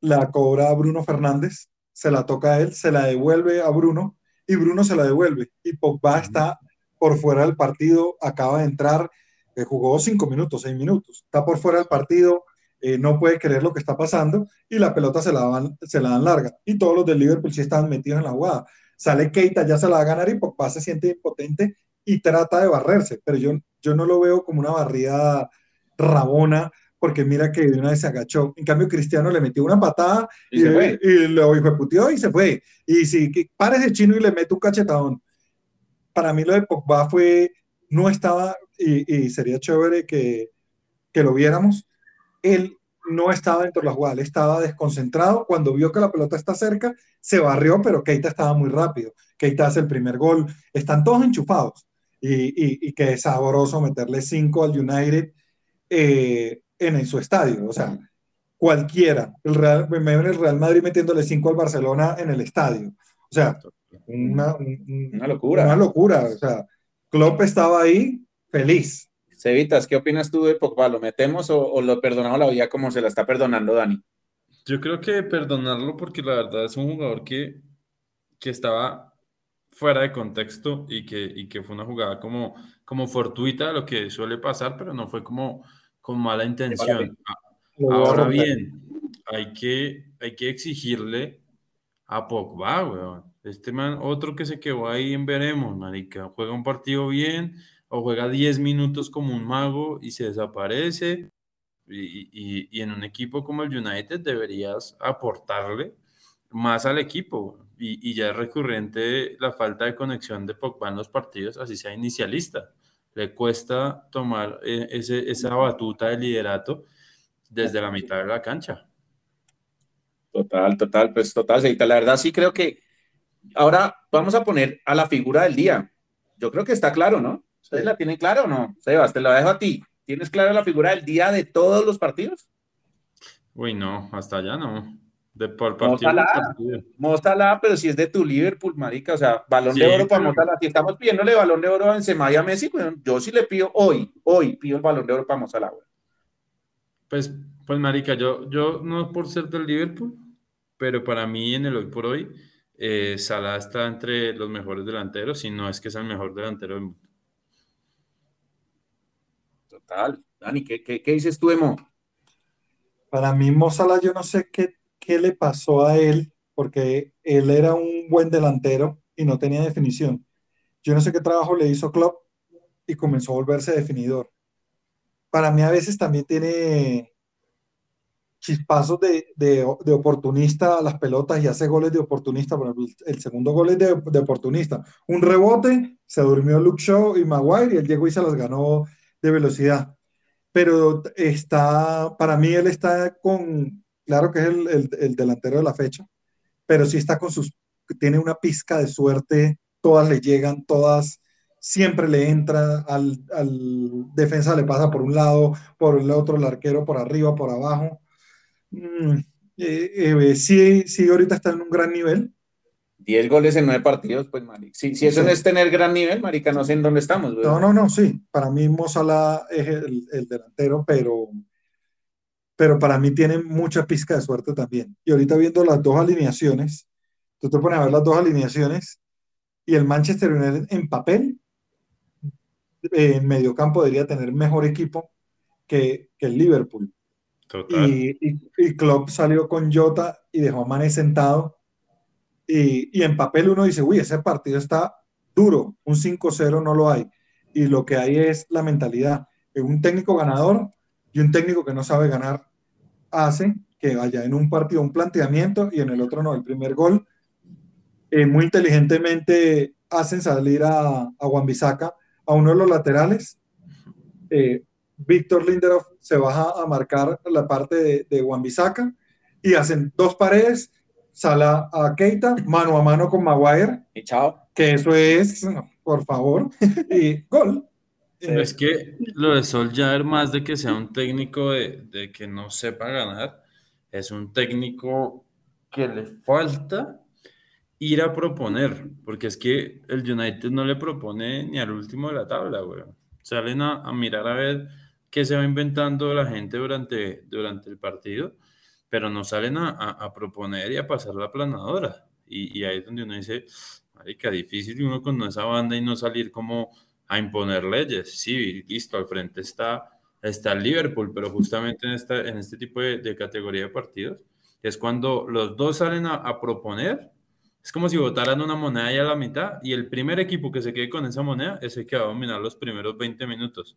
la cobra Bruno Fernández, se la toca a él, se la devuelve a Bruno y Bruno se la devuelve y Pogba está por fuera del partido, acaba de entrar, eh, jugó cinco minutos, seis minutos, está por fuera del partido, eh, no puede creer lo que está pasando y la pelota se la, dan, se la dan larga. Y todos los del Liverpool sí están metidos en la jugada. Sale Keita, ya se la va a ganar y Pogba se siente impotente y trata de barrerse, pero yo, yo no lo veo como una barrida rabona porque mira que de una vez se agachó. En cambio, Cristiano le metió una patada y, y, y lo ejecutió y se fue. Y si pares de chino y le mete un cachetadón para mí lo de Pogba fue, no estaba, y, sería chévere que, que, lo viéramos, él no estaba dentro de la jugada, él estaba desconcentrado, cuando vio que la pelota está cerca, se barrió, pero Keita estaba muy rápido, Keita hace el primer gol, están todos enchufados, y, y, que es sabroso meterle cinco al United eh, en, su estadio, o sea, cualquiera, el Real, el Real Madrid metiéndole cinco al Barcelona en el estadio, o sea, una, una locura. Una locura. O sea, Klopp estaba ahí feliz. Cevitas, ¿qué opinas tú de Pogba? ¿Lo metemos o, lo perdonamos la vida como se la está perdonando Dani? Yo creo que perdonarlo porque la verdad es un jugador que, que estaba fuera de contexto y que, y que fue una jugada como, como fortuita, lo que suele pasar, pero no fue como con mala intención. Ahora bien, hay que, hay que exigirle a Pogba, weón. Este man, otro que se quedó ahí en veremos, marica. Juega un partido bien o juega 10 minutos como un mago y se desaparece. Y, en un equipo como el United deberías aportarle más al equipo. Y, ya es recurrente la falta de conexión de Pogba en los partidos, así sea inicialista. Le cuesta tomar eh, ese, esa batuta de liderato desde la mitad de la cancha. Total, total, pues total, La verdad sí creo que ahora vamos a poner a la figura del día. Yo creo que está claro, ¿no? ¿Ustedes la tienen claro o no? Sebas, te la dejo a ti. ¿Tienes clara la figura del día de todos los partidos? Uy, no, hasta allá no. De por partido, Móstala, pero si es de tu Liverpool, marica, o sea, balón de oro para Móstala. Si estamos pidiéndole balón de oro a Benzema y a Messi, pues yo sí le pido hoy, hoy pido el balón de oro para Móstala, Pues, pues, marica, yo, yo no por ser del Liverpool, pero para mí en el hoy por hoy, eh, Salah está entre los mejores delanteros, y no es que sea el mejor delantero del mundo. Dani, ¿qué, qué, dices tú, Emo? Para mí, Mo Salah, yo no sé qué, qué le pasó a él, porque él era un buen delantero y no tenía definición. Yo no sé qué trabajo le hizo Klopp y comenzó a volverse definidor. Para mí a veces también tiene chispazos de, de, oportunista a las pelotas y hace goles de oportunista. Por ejemplo, el segundo gol es de, de, oportunista. Un rebote, se durmió Luke Shaw y Maguire y él llegó y se las ganó de velocidad. Pero está, para mí él está con, claro que es el, el, el delantero de la fecha, pero sí está con sus, tiene una pizca de suerte, todas le llegan, todas siempre le entra, al, al, defensa le pasa por un lado, por el otro, el arquero por arriba, por abajo. Mm, eh, eh, sí, sí, ahorita está en un gran nivel. 10 goles en 9 partidos, pues, marica. Si, si eso no es tener gran nivel, marica, no sé en dónde estamos. No, no, no, sí. Para mí Mozala es el, el, delantero, pero, pero para mí tiene mucha pizca de suerte también. Y ahorita viendo las dos alineaciones, tú te pones a ver las dos alineaciones y el Manchester United en papel, en mediocampo debería tener mejor equipo que, que el Liverpool. Y, y, Klopp salió con Jota y dejó a Mane sentado. Y, en papel uno dice, uy, ese partido está duro, un 5-0 no lo hay. Y lo que hay es la mentalidad. Un técnico ganador y un técnico que no sabe ganar hace que vaya en un partido un planteamiento y en el otro no. El primer gol, eh, muy inteligentemente hacen salir a, a Wan-Bissaka, a uno de los laterales. Eh, Víctor Lindelof se baja a marcar la parte de, de y hacen dos paredes, sala a Keita, mano a mano con Maguire. Y chao. Que eso es, por favor, y gol. es que lo de Sol ya más de que sea un técnico de, de, que no sepa ganar, es un técnico que le falta ir a proponer, porque es que el United no le propone ni al último de la tabla, güey. Salen a, mirar a ver qué se va inventando la gente durante, durante el partido, pero no salen a, proponer y a pasar la planadora. Y, y, ahí es donde uno dice, marica, difícil uno con esa banda y no salir como a imponer leyes. Sí, listo, al frente está, está Liverpool, pero justamente en, esta, en este tipo de, categoría de partidos es cuando los dos salen a, proponer. Es como si votaran una moneda y a la mitad y el primer equipo que se quede con esa moneda es el que va a dominar los primeros 20 minutos.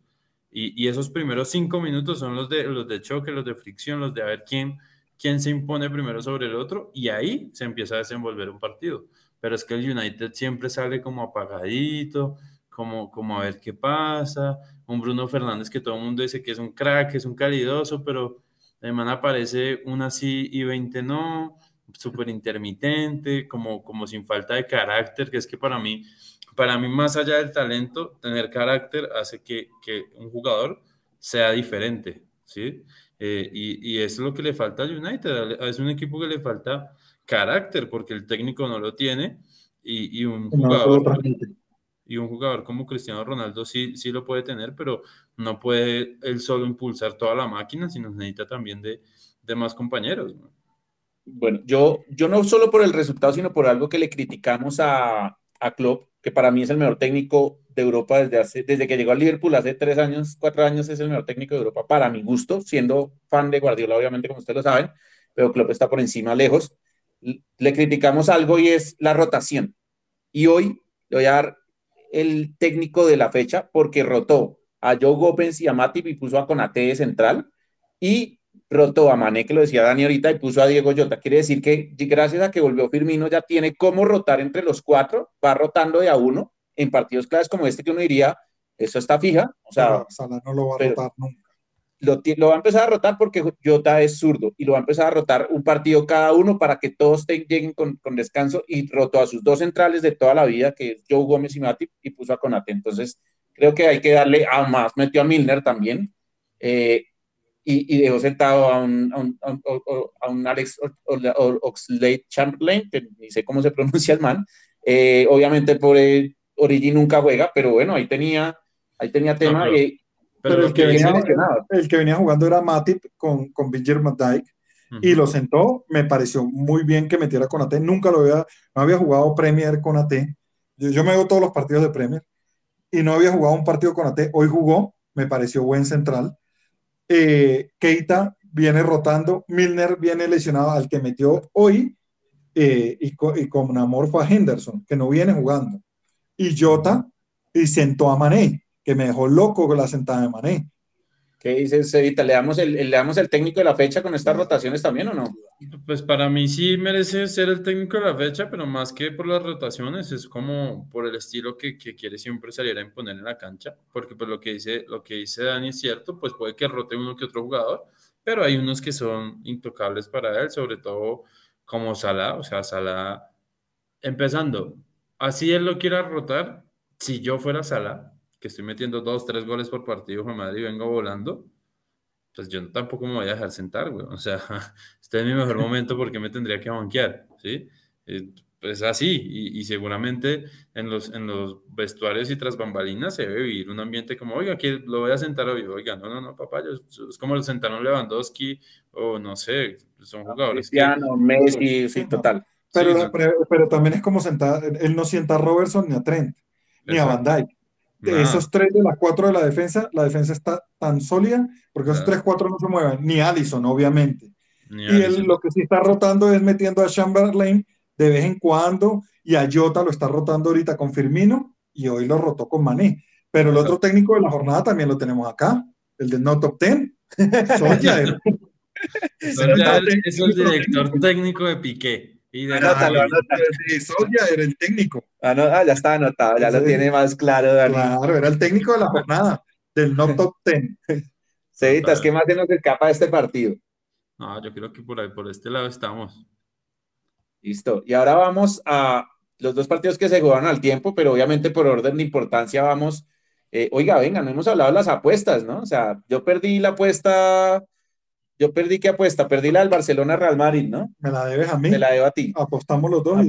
Y, y, esos primeros 5 minutos son los de, los de choque, los de fricción, los de a ver quién, quién se impone primero sobre el otro y ahí se empieza a desenvolver un partido. Pero es que el United siempre sale como apagadito, como, como a ver qué pasa. Un Bruno Fernández que todo el mundo dice que es un crack, que es un calidoso, pero además aparece una sí y 20 no, súper intermitente, como, como sin falta de carácter, que es que para mí, para mí más allá del talento, tener carácter hace que, que un jugador sea diferente, ¿sí? Eh, y, y, eso es lo que le falta al United, es un equipo que le falta carácter, porque el técnico no lo tiene, y, y un jugador y un jugador como Cristiano Ronaldo sí, sí lo puede tener, pero no puede él solo impulsar toda la máquina, sino necesita también de, de más compañeros. Bueno, yo, yo no solo por el resultado, sino por algo que le criticamos a, a Klopp, que para mí es el mejor técnico de Europa desde, hace, desde que llegó al Liverpool hace tres años, cuatro años, es el mejor técnico de Europa para mi gusto, siendo fan de Guardiola, obviamente, como ustedes lo saben, pero Klopp está por encima, lejos. Le criticamos algo y es la rotación. Y hoy le voy a dar el técnico de la fecha porque rotó a Joe Gopens y a Matip y puso a Conate de central y rotó a Mané, que lo decía Dani ahorita, y puso a Diego Jota. Quiere decir que gracias a que volvió Firmino ya tiene cómo rotar entre los cuatro, va rotando de a uno en partidos claves como este que uno diría, eso está fija. O sea, no lo va a rotar nunca lo, va a empezar a rotar porque Jota es zurdo y lo va a empezar a rotar un partido cada uno para que todos lleguen con, descanso y rotó a sus dos centrales de toda la vida, que es Joe Gómez y Matip, y puso a Conate. Entonces, creo que hay que darle a más, metió a Milner también. Eh, y, dejó sentado a un, a un, Alex Oxlade Chamberlain, que ni sé cómo se pronuncia el man. Eh, obviamente por Origi nunca juega, pero bueno, ahí tenía, ahí tenía tema. Eh, pero, el, que venía, el que venía jugando era Matip con, con Virgil van y lo sentó. Me pareció muy bien que metiera con AT. Nunca lo había, no había jugado Premier con AT. Yo, yo me veo todos los partidos de Premier y no había jugado un partido con AT. Hoy jugó, me pareció buen central. Eh, Keita viene rotando, Milner viene lesionado al que metió hoy eh, y, y, con amor fue a Henderson, que no viene jugando. Y Jota y sentó a Mané que me dejó loco con la sentada de Mané. ¿Qué dices, Evita? ¿Le damos, el, ¿Le damos el técnico de la fecha con estas rotaciones también o no? Pues para mí sí merece ser el técnico de la fecha, pero más que por las rotaciones, es como por el estilo que, que quiere siempre salir a imponer en la cancha, porque pues lo que dice, lo que dice Dani es cierto, pues puede que rote uno que otro jugador, pero hay unos que son intocables para él, sobre todo como Salah, o sea, Salah, empezando, así él lo quiera rotar, si yo fuera Salah, que estoy metiendo dos, tres goles por partido, Juan Madrid, y vengo volando, pues yo tampoco me voy a dejar sentar, güey. O sea, este es mi mejor momento porque me tendría que banquear, ¿sí? Eh, pues así, y, seguramente en los, en los vestuarios y tras bambalinas se debe vivir un ambiente como, oiga, aquí lo voy a sentar hoy, oiga, no, no, no, papá, es como lo sentaron Lewandowski, o no sé, son jugadores. Cristiano, Messi, sí, total. Pero, pero, también es como sentar, él no sienta a Robertson ni a Trent, ni a Van Dijk. De esos tres de las cuatro de la defensa, la defensa está tan sólida porque esos tres, cuatro no se mueven, ni Allison, obviamente. y él lo que sí está rotando es metiendo a Chamberlain de vez en cuando y a Jota lo está rotando ahorita con Firmino y hoy lo rotó con Mané. Pero el otro técnico de la jornada también lo tenemos acá, el de No Top Ten. Solskjaer. es el director técnico de Piqué. Y anótalo, anótalo. Soya era el técnico. Ah, ah, ya está anotado, ya lo tiene más claro, Dani. Claro, era el técnico de la jornada, del no top ten. Cevitas, ¿qué más se nos escapa de este partido? No, yo creo que por ahí, por este lado estamos. Listo. Y ahora vamos a los dos partidos que se jugaron al tiempo, pero obviamente por orden de importancia vamos. Eh, oiga, venga, no hemos hablado de las apuestas, ¿no? O sea, yo perdí la apuesta Yo perdí qué apuesta, perdí la del Barcelona Real Madrid, ¿no? Me la debes a mí. Me la debo a ti. Apostamos los dos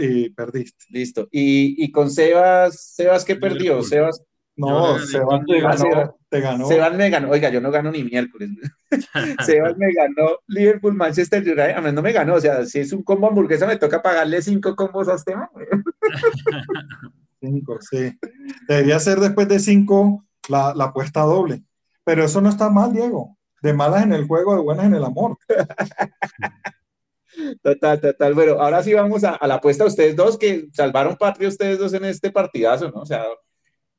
y- perdiste. Listo. Y, y con Sebas, Sebas, ¿qué perdió? Liverpool. Sebas, No, Sebas Liverpool. ganó. Te ganó. Sebas me ganó. Oiga, yo no gano ni miércoles. Sebas me ganó Liverpool, Manchester United. A mí no me ganó. O sea, si es un combo hamburguesa, me toca pagarle cinco combos a este. Cinco, sí. Debería ser después de cinco la, la apuesta doble. Pero eso no está mal, Diego. De malas en el juego, de buenas en el amor. Total, total. Bueno, ahora sí vamos a, a la apuesta de ustedes dos, que salvaron patria ustedes dos en este partidazo, ¿no? O sea,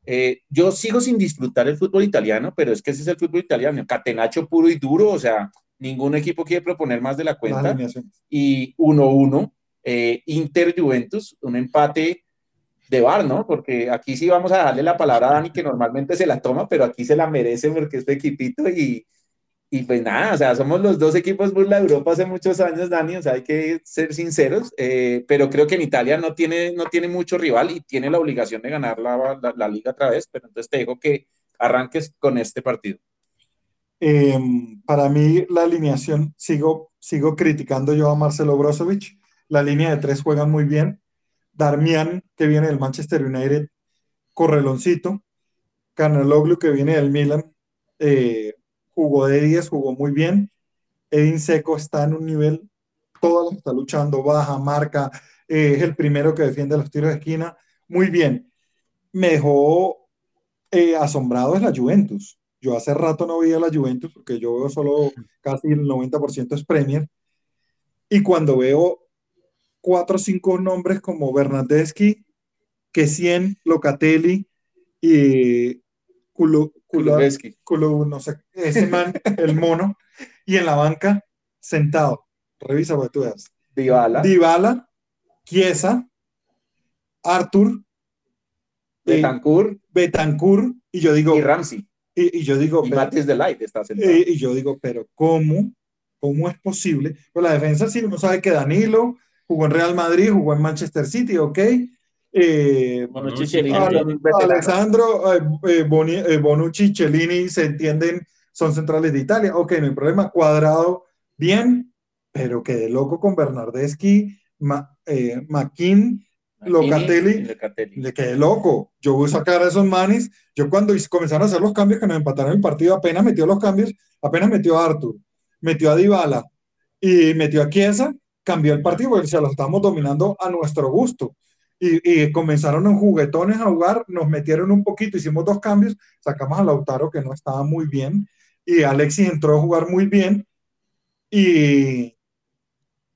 eh, yo sigo sin disfrutar el fútbol italiano, pero es que ese es el fútbol italiano, catenacho puro y duro, o sea, ningún equipo quiere proponer más de la cuenta. Y 1-1, eh, Inter-Juventus, un empate de bar, ¿no? Porque aquí sí vamos a darle la palabra a Dani, que normalmente se la toma, pero aquí se la merece porque es tu equipito y, y pues nada, o sea, somos los dos equipos burla de Europa hace muchos años, Dani, o sea, hay que ser sinceros, eh, pero creo que en Italia no tiene, no tiene mucho rival y tiene la obligación de ganar la, la, liga otra vez, pero entonces te dejo que arranques con este partido. Eh, para mí, la alineación, sigo, sigo criticando yo a Marcelo Brozovic. La línea de tres juegan muy bien. Darmian, que viene del Manchester United, Correloncito. Canaloglu, que viene del Milan, eh, jugó de 10, jugó muy bien. Edin Seco está en un nivel, todas las está luchando, baja, marca, eh, es el primero que defiende los tiros de esquina. Muy bien. Me dejó eh, asombrado es la Juventus. Yo hace rato no veía la Juventus porque yo veo solo casi el 90% es Premier. Y cuando veo cuatro o cinco nombres como Bernardeschi, Kessien, Locatelli y Kulu- Kulusevski. Kulu- no sé, ese man, el mono, y en la banca sentado. Revisa para que tú veas. Dybala, Dybala, Chiesa, Arthur, eh, Betancourt Betancourt, y yo digo, y Ramsey. y, y yo digo, Y pero- de Light está sentado. eh, y yo digo, pero ¿cómo? ¿Cómo es posible? Pues la defensa sí, uno sabe que Danilo jugó en Real Madrid, jugó en Manchester City, ok. Eh, un veterano. Alessandro eh, eh, Boni- eh, Bonucci, Cellini, se entienden, son centrales de Italia, ok, no hay problema, cuadrado, bien, pero quedé loco con Bernardeschi, Ma, eh, Maquin, Locatelli, Locatelli. le quedé loco. Yo voy a sacar a esos manes. Yo cuando comenzaron a hacer los cambios que nos empataron el partido, apenas metió los cambios, apenas metió a Arthur, metió a Dybala y metió a Chiesa, cambió el partido porque se lo estamos dominando a nuestro gusto. Y, comenzaron en juguetones a jugar, nos metieron un poquito, hicimos dos cambios, sacamos a Lautaro que no estaba muy bien y Alexis entró a jugar muy bien y,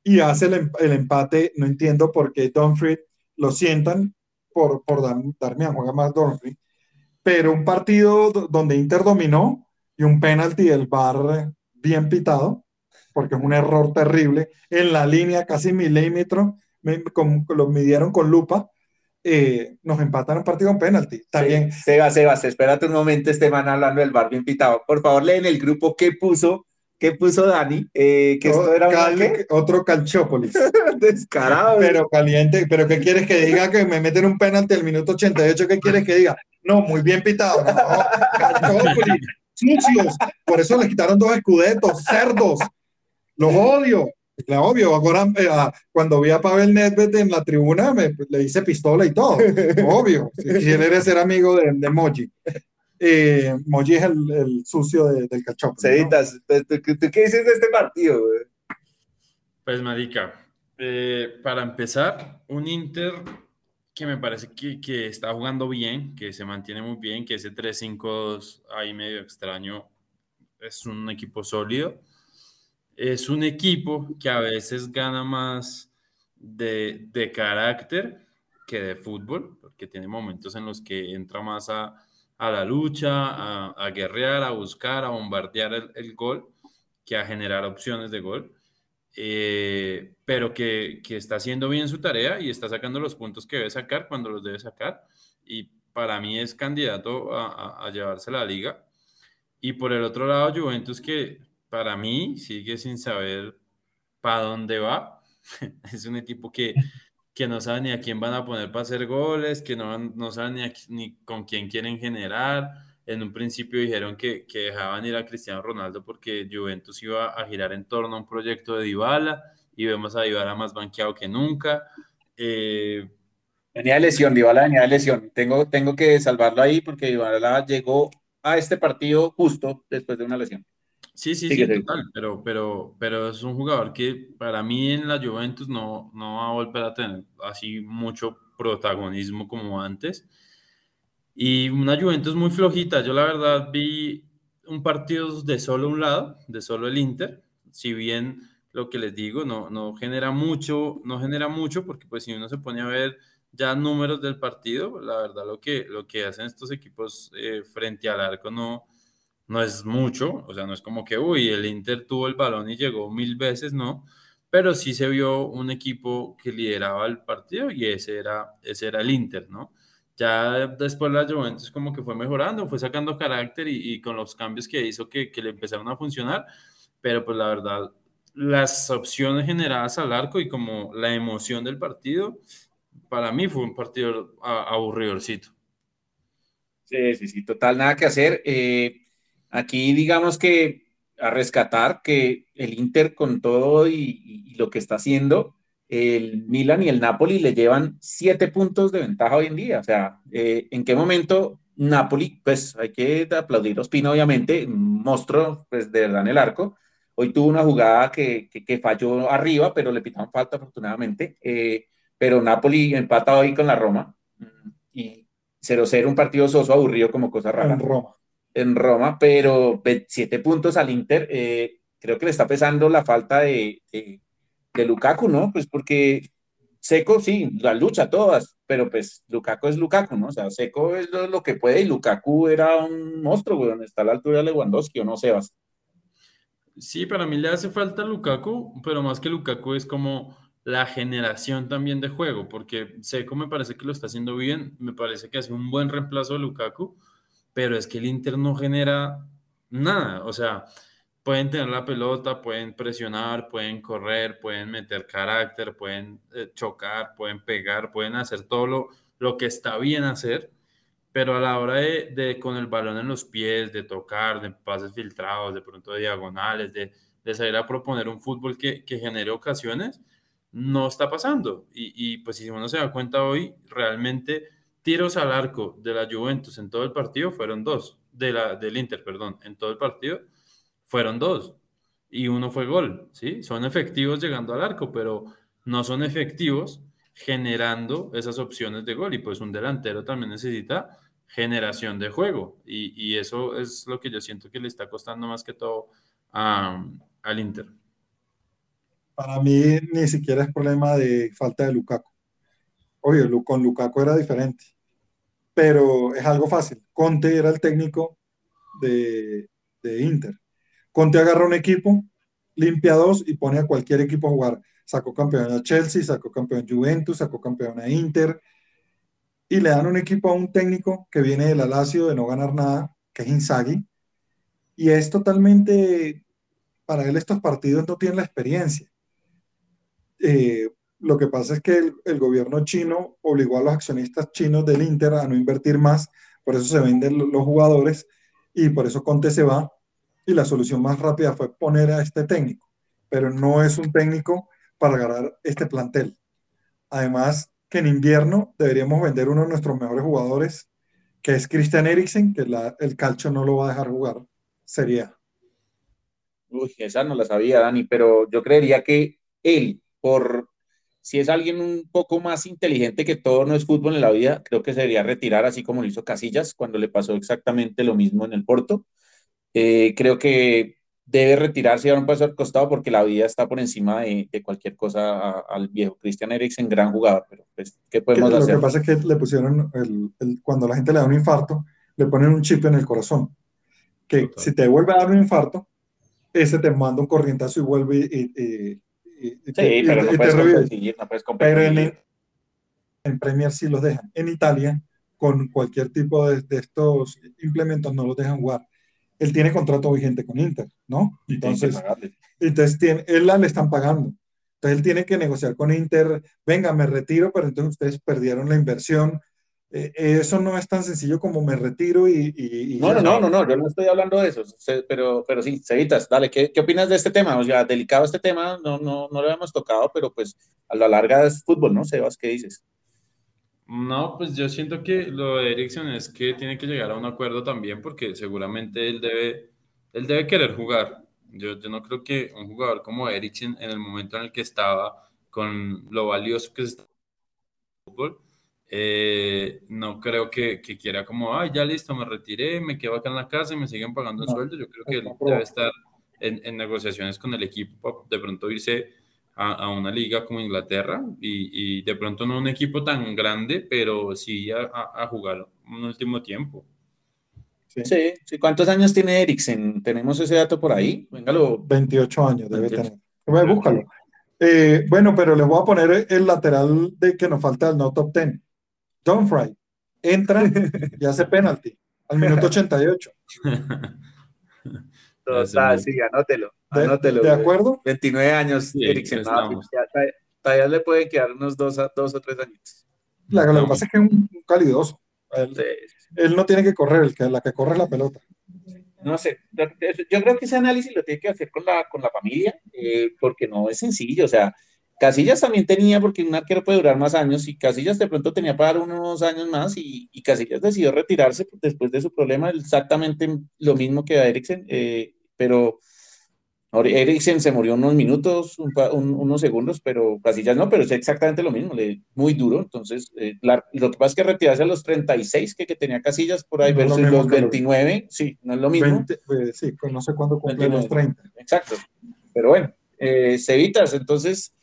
y hace el, em- el empate. No entiendo por qué Dumfries lo sientan por, por dar, Darmian, juega más Dumfries, pero un partido do- donde Inter dominó y un penalti del VAR bien pitado, porque es un error terrible, en la línea casi milímetro, me- con- lo midieron con lupa, eh, nos empatan un partido con penalti. También, Sí, Sebas, Sebas, espérate un momento, este man hablando del bar bien pitado. Por favor, leen el grupo qué puso, qué puso Dani, eh, que esto era Cal- otro Calchópolis. descarado. Pero caliente, pero ¿qué quieres que diga? Que me meten un penalti al minuto 88, ¿qué quieres que diga? No, muy bien pitado. No, Calciopoli, sucios. Por eso le quitaron dos escudetos, cerdos. Los odio. La obvio, ahora eh, cuando vi a Pavel Nedved en la tribuna me, le hice pistola y todo. Obvio. Si, si él era ser amigo de, de Moji. Eh, Moji es el, el sucio de- del Calciopoli. ¿no? ¿tú, tú- tú qué dices de este partido? güey? Pues, marica, eh, para empezar, un Inter que me parece que, que está jugando bien, que se mantiene muy bien, que ese 3-5-2 ahí medio extraño, es un equipo sólido. Es un equipo que a veces gana más de, de carácter que de fútbol, porque tiene momentos en los que entra más a, a la lucha, a, a guerrear, a buscar, a bombardear el, el gol, que a generar opciones de gol eh, pero que, que, está haciendo bien su tarea y está sacando los puntos que debe sacar cuando los debe sacar. Y para mí es candidato a, a, a llevarse la liga. Y por el otro lado, Juventus, que para mí sigue sin saber para dónde va. es un equipo que, que no sabe ni a quién van a poner para hacer goles, que no, no sabe ni, ni con quién quieren generar. en un principio dijeron que, que, dejaban ir a Cristiano Ronaldo porque Juventus iba a girar en torno a un proyecto de Dybala y vemos a Dybala más banqueado que nunca. Eh, venía de lesión, Dybala venía de lesión. Tengo, tengo que salvarlo ahí porque Dybala llegó a este partido justo después de una lesión. Sí, sí, sí, total, pero, pero, pero es un jugador que para mí en la Juventus no, no va a volver a tener así mucho protagonismo como antes. Y una Juventus muy flojita. Yo la verdad vi un partido de solo un lado, de solo el Inter. Si bien lo que les digo no, no genera mucho, no genera mucho, porque pues si uno se pone a ver ya números del partido, la verdad lo que, lo que hacen estos equipos eh, frente al arco no, no es mucho, o sea, no es como que, uy, el Inter tuvo el balón y llegó mil veces, no, pero sí se vio un equipo que lideraba el partido y ese era, ese era el Inter, ¿no? Ya después la Juventus como que fue mejorando, fue sacando carácter y, con los cambios que hizo que, que, le empezaron a funcionar, pero pues la verdad, las opciones generadas al arco y como la emoción del partido, para mí fue un partido aburridorcito. Sí, sí, sí, total, nada que hacer. Eh, Aquí digamos que a rescatar que el Inter con todo y, lo que está haciendo, el Milan y el Napoli le llevan siete puntos de ventaja hoy en día. O sea, eh, ¿en qué momento Napoli, pues hay que aplaudir a Ospina, obviamente, monstruo, pues de verdad en el arco. Hoy tuvo una jugada que, que, falló arriba, pero le pitaron falta afortunadamente. Eh, pero Napoli empata hoy con la Roma mm, y 0-0, un partido soso aburrido como cosa rara. En Roma en Roma, pero siete puntos al Inter, eh, creo que le está pesando la falta de, de, Lukaku, ¿no? Pues porque Seco, sí, la lucha todas, pero pues Lukaku es Lukaku, ¿no? O sea, Seco es lo, que puede y Lukaku era un monstruo, güey, está a la altura de Lewandowski, ¿o no, Sebas? Sí, para mí le hace falta Lukaku, pero más que Lukaku es como la generación también de juego, porque Seco me parece que lo está haciendo bien, me parece que hace un buen reemplazo de Lukaku, pero es que el Inter no genera nada, o sea, pueden tener la pelota, pueden presionar, pueden correr, pueden meter carácter, pueden eh, chocar, pueden pegar, pueden hacer todo lo, lo, que está bien hacer, pero a la hora de, de, con el balón en los pies, de tocar, de pases filtrados, de pronto de diagonales, de, de salir a proponer un fútbol que, que genere ocasiones, no está pasando. Y, y pues si uno se da cuenta hoy, realmente tiros al arco de la Juventus en todo el partido fueron dos, de la, del Inter, perdón, en todo el partido fueron dos y uno fue gol, ¿sí? Son efectivos llegando al arco, pero no son efectivos generando esas opciones de gol y pues un delantero también necesita generación de juego y, y eso es lo que yo siento que le está costando más que todo al Inter. Para mí ni siquiera es problema de falta de Lukaku. Oye, con Lukaku era diferente pero es algo fácil. Conte era el técnico de, Inter. Conte agarra un equipo, limpia dos y pone a cualquier equipo a jugar. Sacó campeón a Chelsea, sacó campeón a Juventus, sacó campeón a Inter. Y le dan un equipo a un técnico que viene del Lazio de no ganar nada, que es Inzaghi. Y es totalmente, para él estos partidos no tienen la experiencia. Eh, lo que pasa es que el, gobierno chino obligó a los accionistas chinos del Inter a no invertir más, por eso se venden los jugadores y por eso Conte se va. Y la solución más rápida fue poner a este técnico, pero no es un técnico para ganar este plantel. Además, que en invierno deberíamos vender uno de nuestros mejores jugadores, que es Christian Eriksen, que el calcio no lo va a dejar jugar. Sería. Uy, esa no la sabía, Dani, pero yo creería que él, por si es alguien un poco más inteligente que todo no es fútbol en la vida, creo que se debería retirar así como lo hizo Casillas cuando le pasó exactamente lo mismo en el Porto. Eh, creo que debe retirarse y dar un paso al costado porque la vida está por encima de, cualquier cosa al viejo Christian Eriksen, gran jugador, pero pues, ¿qué podemos hacer? Lo que pasa es que le pusieron, el, cuando la gente le da un infarto, le ponen un chip en el corazón, que si te vuelve a dar un infarto, ese te manda un corrientazo y vuelve y, sí, pero no puedes competir, Pero en, Premier sí los dejan. En Italia, con cualquier tipo de, estos implementos, no los dejan jugar. Él tiene contrato vigente con Inter, ¿no? Entonces, entonces tiene, él le están pagando. Entonces él tiene que negociar con Inter, venga, me retiro, pero entonces ustedes perdieron la inversión, eh, eso no es tan sencillo como me retiro y... no, no, no, no, no, yo no estoy hablando de eso, pero, pero sí, Cevitas, dale, ¿qué, ¿qué, opinas de este tema? O sea, delicado este tema, no, no, no lo habíamos tocado, pero pues a la larga es fútbol, ¿no? Sebas, ¿qué dices? No, pues yo siento que lo de Ericsson es que tiene que llegar a un acuerdo también porque seguramente él debe, él debe querer jugar. Yo, yo no creo que un jugador como Ericsson en el momento en el que estaba con lo valioso que es el fútbol, eh, no creo que, que, quiera como, ay, ya listo, me retiré, me quedo acá en la casa y me siguen pagando el sueldo. Yo creo que él debe estar en, en, negociaciones con el equipo para de pronto irse a, a una liga como Inglaterra y, y, de pronto no un equipo tan grande, pero sí a, a jugar un último tiempo. Sí. sí. ¿Cuántos años tiene Eriksen? ¿Tenemos ese dato por ahí? Véngalo. 28 años debe 28. tener. Búscalo. Eh, bueno, pero les voy a poner el lateral de que nos falta el no top 10. Dumfries entra y hace penalti al minuto 88. Total, sí, anótelo. anótelo ¿De, acuerdo? 29 años, sí, Eriksen. todavía, le pueden quedar unos dos, dos o tres años. La, lo que pasa es que es un calidoso. Él, sí. él, no tiene que correr, el que, la que corre es la pelota. No sé, yo creo que ese análisis lo tiene que hacer con la, con la familia, eh, porque no es sencillo. O sea, Casillas también tenía, porque un arquero puede durar más años, y Casillas de pronto tenía para unos años más, y, y Casillas decidió retirarse después de su problema, exactamente lo mismo que a Eriksen, eh, pero Eriksen se murió unos minutos, un, un, unos segundos, pero Casillas no, pero es exactamente lo mismo, le, muy duro, entonces eh, la, lo que pasa es que retirarse a los 36 que, que tenía Casillas por ahí no versus los 29, los... sí, no es lo mismo. 20, pues, sí, no sé cuándo cumplen los 30. Exacto, pero bueno, eh, Cevitas, entonces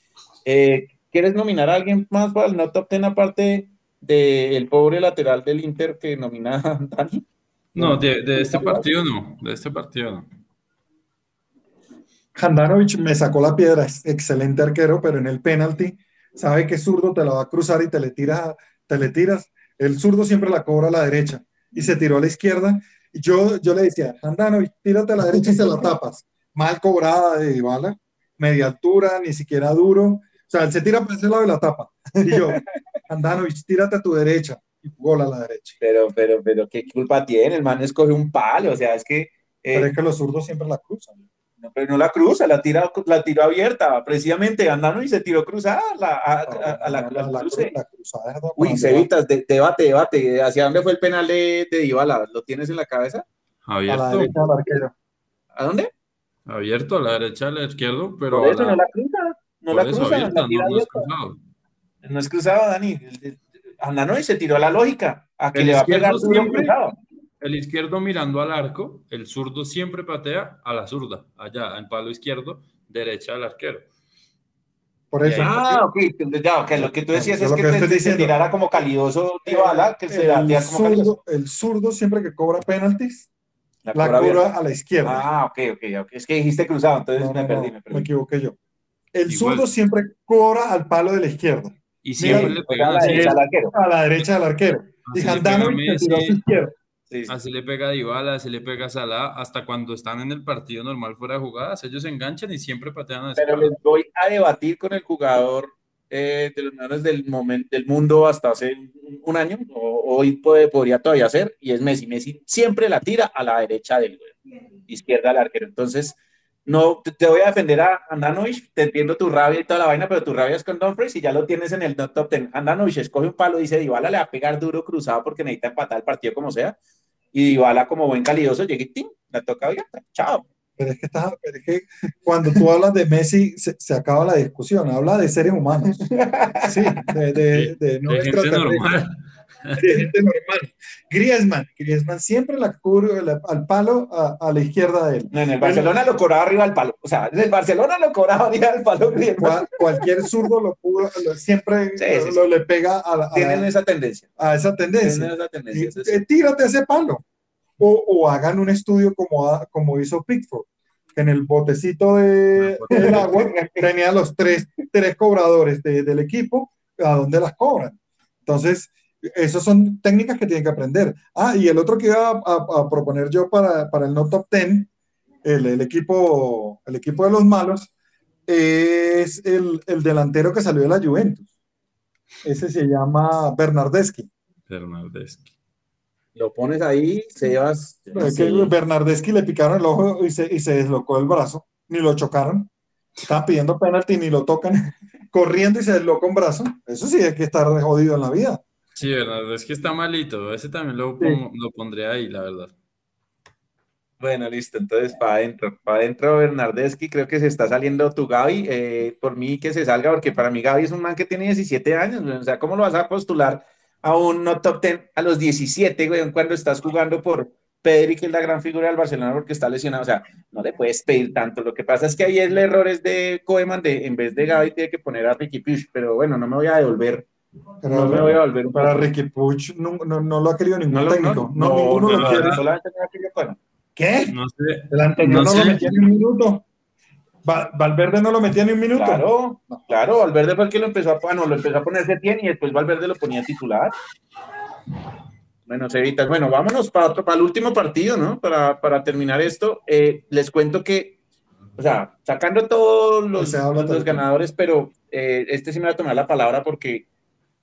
eh, ¿Quieres nominar a alguien más para el no top ten aparte del pobre lateral del Inter que nomina a Dani? No, de, de este partido no, de este partido no. Handanovic me sacó la piedra, es excelente arquero, pero en el penalti sabe que zurdo te la va a cruzar y te le tiras, te le tiras. El zurdo siempre la cobra a la derecha y se tiró a la izquierda. Y yo, yo le decía, Handanovic, tírate a la derecha y se la tapas. Mal cobrada de bala media altura, ni siquiera duro. O sea, él se tira por ese lado de la tapa. Y yo, Andanovic, tírate a tu derecha. Y gol a la derecha. Pero, pero, pero, ¿qué culpa tiene? El man escoge un palo. O sea, es que. Eh, pero es que los zurdos siempre la cruzan. No, pero no la cruza, la tira, la tiró abierta. Precisamente Andanovic se tiró cruzada la, a, a, a, la, la, la, cruce. cruzada. Uy, Cevitas, de, debate, debate. ¿Hacia dónde fue el penal de, de Dybala? ¿Lo tienes en la cabeza? Abierto. A la derecha del arquero. ¿A dónde? Abierto a la derecha, a la izquierda, pero. Por eso la... no la cruza. No la cruza. Abierta, la no, no, es cruzado. No es cruzado, Dani. Andanoy se tiró a la lógica. A que el le va a pegar siempre. El izquierdo mirando al arco, el zurdo siempre patea a la zurda, allá, en palo izquierdo, derecha al arquero. Por eso. Ah, ok, ya, okay. lo que tú decías no, es que, que te, se tirara como calidoso Dybala, que se el, como zurdo, calidoso. el zurdo siempre que cobra penaltis la, la cobra a la izquierda. Ah, ok, ok, ok. Es que dijiste cruzado, entonces no, me, perdí, me perdí. Me equivoqué yo. El Igual. zurdo siempre cobra al palo de la izquierda. Y siempre Mira, le pega a la derecha al arquero. A la derecha del arquero. Así y Handanovic se tiró a su izquierda. Sí, sí. Así le pega a Dybala, así le pega a Salah, hasta cuando están en el partido normal fuera de jugadas, ellos se enganchan y siempre patean a Pero les voy a debatir con el jugador eh, de los mejores del, momento, del mundo hasta hace un año, o, hoy puede, podría todavía ser, y es Messi. Messi siempre la tira a la derecha del izquierda al arquero. Entonces, no te, te voy a defender a Andanovic, te entiendo tu rabia y toda la vaina, pero tu rabia es con Dumfries y ya lo tienes en el top 10. Andanovic escoge un palo, dice Dybala le va a pegar duro cruzado porque necesita empatar el partido como sea, y Dybala como buen calidoso llega y ¡tim! la toca abierta, chao. Pero es, que está, pero es que cuando tú hablas de Messi se, se, acaba la discusión, habla de seres humanos. Sí, de, de, de, no de gente normal. Gente normal. Griezmann, Griezmann siempre la cubre al palo a, a, la izquierda de él. No, en el Barcelona lo cobraba arriba al palo. O sea, en el Barcelona lo cobraba arriba al palo. Cual, cualquier zurdo lo, pudo, lo siempre sí, sí, lo, lo, le pega a, la, a Tienen esa tendencia. A esa tendencia. Tienen esa tendencia. Y, eh, tírate ese palo. O, o, hagan un estudio como, como hizo Pickford en el botecito de, del agua tenía los tres, tres cobradores de, del equipo, a dónde las cobran. Entonces, esas son técnicas que tienen que aprender. Ah, y el otro que iba a, a, a proponer yo para, para, el no top 10, el, el, equipo, el equipo de los malos, es el, el delantero que salió de la Juventus. Ese se llama Bernardeschi. Bernardeschi. Lo pones ahí, se llevas. Es que Bernardeschi le picaron el ojo y se, y se deslocó el brazo, ni lo chocaron. Estaba pidiendo penalti, ni lo tocan, corriendo y se desloca un brazo. Eso sí hay que estar jodido en la vida. Sí, Bernardeschi está malito. Ese también lo, lo pondré ahí, la verdad. Bueno, listo. Entonces, para adentro. Para adentro, Bernardeschi. Creo que se está saliendo tu Gaby. Eh, por mí que se salga, porque para mí Gaby es un man que tiene 17 años. O sea, ¿cómo lo vas a postular a un no top 10 a los 17, güey, cuando estás jugando por Pedri, que es la gran figura del Barcelona porque está lesionado? O sea, no le puedes pedir tanto. Lo que pasa es que ahí el error es de Koeman, de en vez de Gaby, tiene que poner a Ricky Puig. Pero bueno, no me voy a devolver. No me voy a devolver un Para Ricky Puig no, no, no, lo ha querido ningún técnico. No, ninguno lo quiere. Solamente no ¿Qué? No sé. El anterior no, lo metía ni un minuto. Valverde no lo metía ni un minuto. Claro, claro, Valverde fue el que lo empezó a, ah, no, lo empezó a poner Setién y después Valverde lo ponía titular. Bueno, Cevitas, bueno, vámonos para, otro, para el último partido, ¿no? Para, para terminar esto, eh, les cuento que, o sea, sacando todos los, los ganadores, pero eh, este sí me va a tomar la palabra porque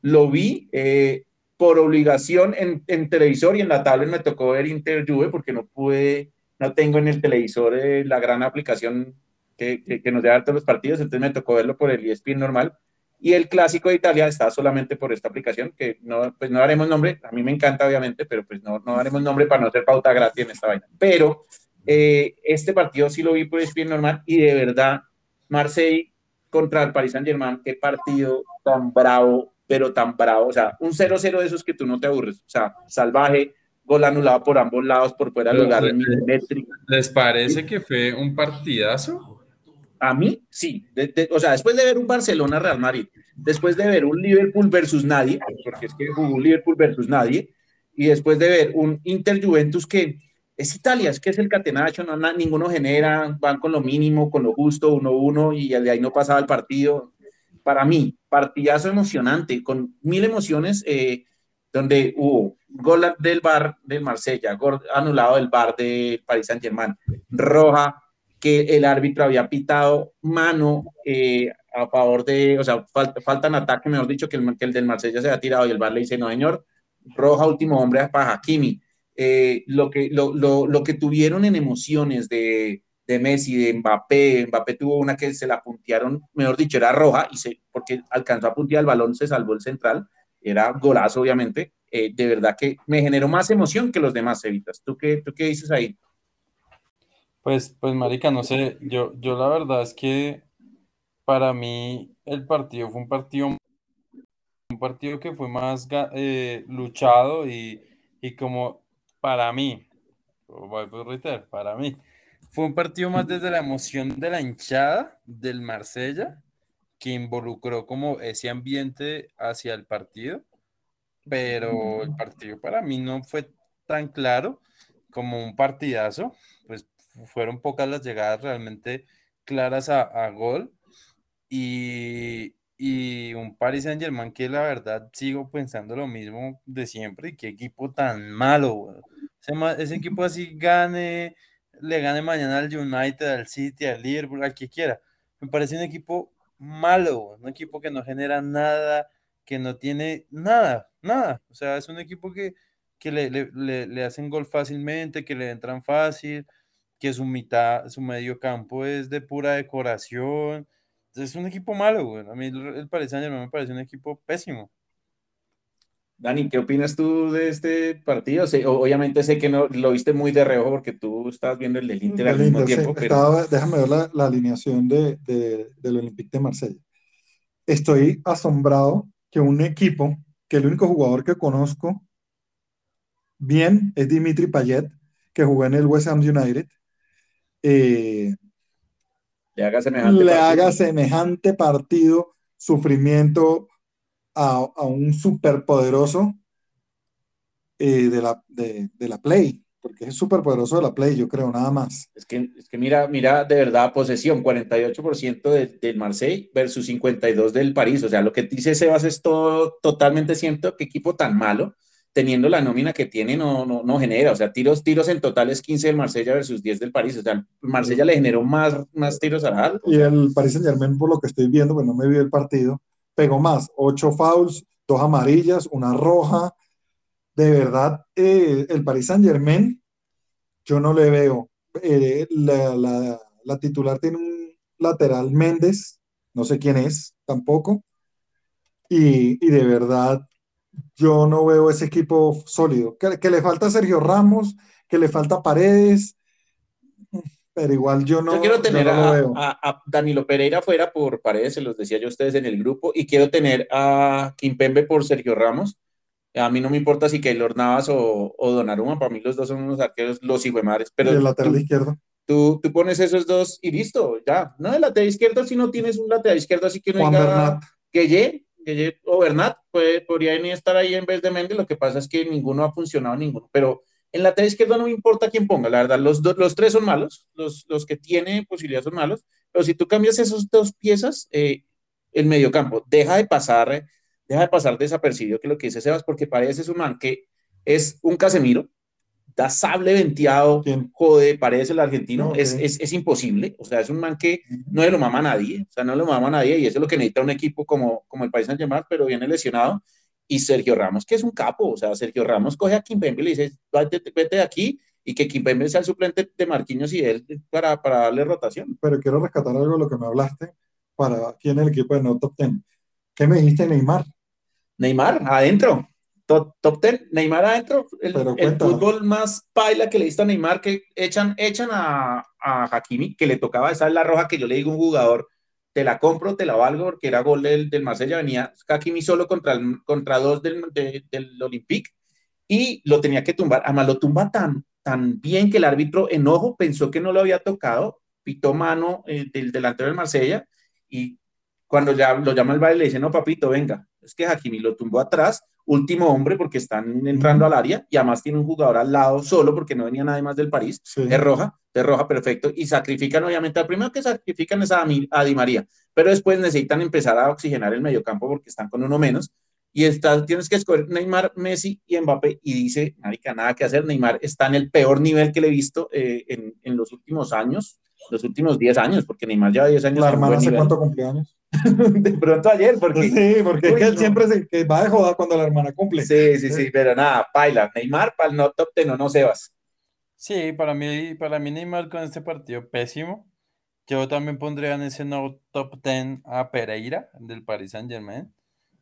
lo vi eh, por obligación en, en, televisor y en la tablet me tocó ver Inter Juve porque no pude, no tengo en el televisor la gran aplicación que, que, nos da todos los partidos, entonces me tocó verlo por el ESPN normal. Y el clásico de Italia está solamente por esta aplicación, que no, pues no daremos nombre, a mí me encanta obviamente, pero pues no, no daremos nombre para no hacer pauta gratis en esta vaina. Pero eh, este partido sí lo vi por ESPN normal y de verdad, Marseille contra el Paris Saint Germain, qué partido tan bravo, pero tan bravo, o sea, un 0-0 de esos que tú no te aburres, o sea, salvaje, gol anulado por ambos lados, por fuera del lugar milimétrico. ¿Les parece que fue un partidazo? A mí, sí. o sea, después de ver un Barcelona-Real Madrid, después de ver un Liverpool versus nadie, porque es que jugó Liverpool versus nadie, y después de ver un Inter-Juventus que es Italia, es que es el catenacho, no, ninguno genera, van con lo mínimo, con lo justo, 1-1, y de ahí no pasaba el partido. Para mí, partidazo emocionante, con mil emociones, eh, donde hubo gol del bar del Marsella, gol anulado del bar de Paris Saint-Germain, roja que el árbitro había pitado mano eh, a favor de, o sea, falta, en ataque, mejor dicho, que el, que el del Marsella se ha tirado y el bar le dice, no, señor, roja último hombre para Hakimi. Eh, lo, que, lo, lo, lo, que tuvieron en emociones de, de, Messi, de Mbappé, Mbappé tuvo una que se la puntearon, mejor dicho, era roja, y se, porque alcanzó a puntear el balón, se salvó el central, era golazo, obviamente. Eh, de verdad que me generó más emoción que los demás, Evitas. ¿Tú qué, ¿Tú qué dices ahí? Pues, pues, marica, no sé, yo, yo la verdad es que para mí el partido fue un partido, un partido que fue más eh, luchado y, como para mí, para mí, fue un partido más desde la emoción de la hinchada del Marsella, que involucró como ese ambiente hacia el partido, pero el partido para mí no fue tan claro como un partidazo, pues fueron pocas las llegadas realmente claras a, gol. Y, un Paris Saint Germain que la verdad sigo pensando lo mismo de siempre y qué equipo tan malo. Ese, equipo así gane, le gane mañana al United, al City, al Liverpool, al que quiera. Me parece un equipo malo, un equipo que no genera nada, que no tiene nada, nada. O sea, es un equipo que, le, le hacen gol fácilmente, que le entran fácil, que su mitad, su medio campo es de pura decoración. Es un equipo malo. A mí el, Paris Saint me parece un equipo pésimo. Dani, ¿qué opinas tú de este partido? obviamente sé que no lo viste muy de reojo porque tú estabas viendo el del Inter al mismo tiempo. déjame ver la, alineación de, del Olympique de Marsella. Estoy asombrado que un equipo, que el único jugador que conozco bien es Dimitri Payet, que jugó en el West Ham United, eh, le haga semejante, partido. sufrimiento a, un superpoderoso eh, de, la, de, la Play, porque es superpoderoso de la Play, yo creo, nada más. Es que, es que mira, mira, de verdad, posesión, 48% del Marseille versus 52% del París, o sea, lo que dice Sebas es todo totalmente cierto, qué equipo tan malo, teniendo la nómina que tiene, no, no, no genera. O sea, tiros, tiros en total es 15 del Marsella versus 10 del París. O sea, Marsella le generó más, más tiros a la Y el París Saint Germain, por lo que estoy viendo, pues no me vi el partido, pegó más. Ocho fouls, dos amarillas, una roja. de verdad, eh, el Paris Saint Germain, yo no le veo. Eh, la, la, la, titular tiene un lateral Méndez, no sé quién es tampoco. Y, y de verdad, yo no veo ese equipo sólido. Que, que, le falta Sergio Ramos, que le falta Paredes, pero igual yo no. Yo quiero tener no a, a, a, Danilo Pereira fuera por Paredes, se los decía yo a ustedes en el grupo, y quiero tener a Kimpembe por Sergio Ramos. A mí no me importa si Keylor Navas o, o Donnarumma, para mí los dos son unos arqueros, los mares pero. Y el lateral tú, izquierdo. Tú, tú, pones esos dos y listo, ya. No el lateral izquierdo, si no tienes un lateral izquierdo, así que no Juan diga Bernat. que ye, que ye, o Bernat, puede, podría ni estar ahí en vez de Méndez, lo que pasa es que ninguno ha funcionado, ninguno, pero en la lateral izquierda no me importa quién ponga, la verdad, los, los tres son malos, los, los que tiene posibilidad son malos, pero si tú cambias esas dos piezas, eh, el mediocampo deja de pasar, deja de pasar desapercibido que lo que dice Sebas, porque parece es un man que es un Casemiro, da sable venteado, ¿Quién? jode, parece el argentino, No, es, es, es, imposible, o sea, es un man que no le lo mama a nadie, o sea, no le lo mama a nadie, y eso es lo que necesita un equipo como, como el País Saint Germain, pero viene lesionado, y Sergio Ramos, que es un capo, o sea, Sergio Ramos coge a Kimpembe y le dice, vete, vete de aquí, y que Kimpembe sea el suplente de Marquinhos y él para, para darle rotación. Pero quiero rescatar algo de lo que me hablaste para aquí en el equipo de No Top Ten. ¿Qué me dijiste, Neymar? Neymar, adentro. Top, top ten, Neymar adentro. El, el fútbol más paila que le diste a Neymar, que echan, echan a, a Hakimi, que le tocaba, esa es la roja que yo le digo a un jugador, te la compro, te la valgo, porque era gol del, del Marsella, venía Hakimi solo contra, el, contra dos del, de, del Olympique, y lo tenía que tumbar, además lo tumba tan, tan bien que el árbitro enojo pensó que no lo había tocado, pitó mano eh, del delantero del Marsella, y cuando ya lo llama el baile le dice, no papito, venga, es que Hakimi lo tumbó atrás, último hombre porque están entrando al área y además tiene un jugador al lado solo porque no venía nadie más del París, Sí. es roja, es roja, perfecto, y sacrifican obviamente, al primero que sacrifican es a, a Di María, pero después necesitan empezar a oxigenar el mediocampo porque están con uno menos, y está, tienes que escoger Neymar, Messi y Mbappé, y dice, marica, nada que hacer, Neymar está en el peor nivel que le he visto eh, en, en los últimos años, los últimos 10 años, porque Neymar lleva 10 años La hermana hace cuánto cumpleaños. de pronto ayer, porque... Sí, porque es que él no. siempre se que va de joda cuando la hermana cumple. Sí, sí, sí, pero nada, paila. Neymar para el no top ten, o no Sebas. Sí, para mí, para mí Neymar con este partido pésimo. Yo también pondría en ese no top 10 a Pereira del Paris Saint Germain.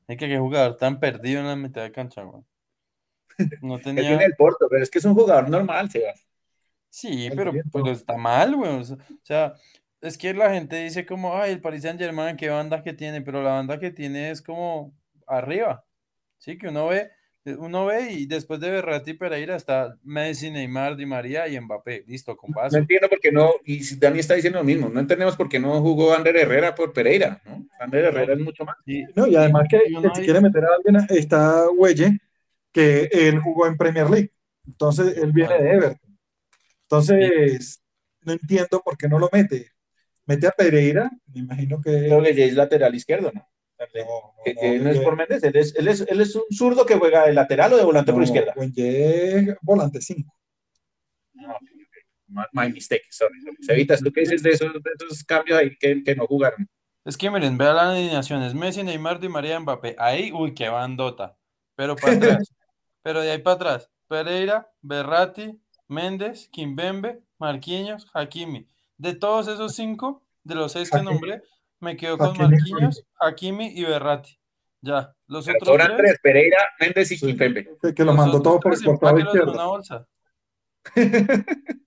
Es que qué jugador tan perdido en la mitad de cancha, güey. No Él tenía. tiene el Porto, pero es que es un jugador normal, Sebas. Sí, pero, pero está mal, güey. O sea, es que la gente dice como, ay, el Paris Saint Germain, qué banda que tiene, pero la banda que tiene es como arriba. Sí, que uno ve, uno ve y después de Berratti y Pereira está Messi, Neymar, Di María y Mbappé. Listo, con No paso. entiendo por qué no, y si Dani está diciendo lo mismo, no entendemos por qué no jugó Ander Herrera por Pereira, ¿no? Ander Herrera es mucho más. Y, No, y además que, y uno que si quiere meter a alguien, está Huelle, que él jugó en Premier League. Entonces, él viene de Everton. Entonces, no entiendo por qué no lo mete. Mete a Pereira, me imagino que... Creo que ya es lateral izquierdo, ¿no? No, no, Que, no, que no es por Méndez, él es, él, es, él es un zurdo que juega de lateral o de volante por izquierda. Huelle es volante 5. My, my mistake, sorry. Sevitas, ¿tú qué dices de esos, de esos cambios ahí que, que no jugaron? Es que miren, vea la alineación, es Messi, Neymar, Di María, Mbappé. Ahí, uy, qué bandota. Pero para atrás, pero de ahí para atrás, Pereira, Berratti, Méndez, Kimbembe, Marquinhos, Hakimi. De todos esos cinco, de los seis que Hakimi. nombré, me quedo con Hakimi, Marquinhos, Hakimi y Berratti. Ya, los Pero otros tres, tres, Pereira, Méndez y Sí. Kimpembe. Que, que lo los mandó todo por el izquierdo. una bolsa.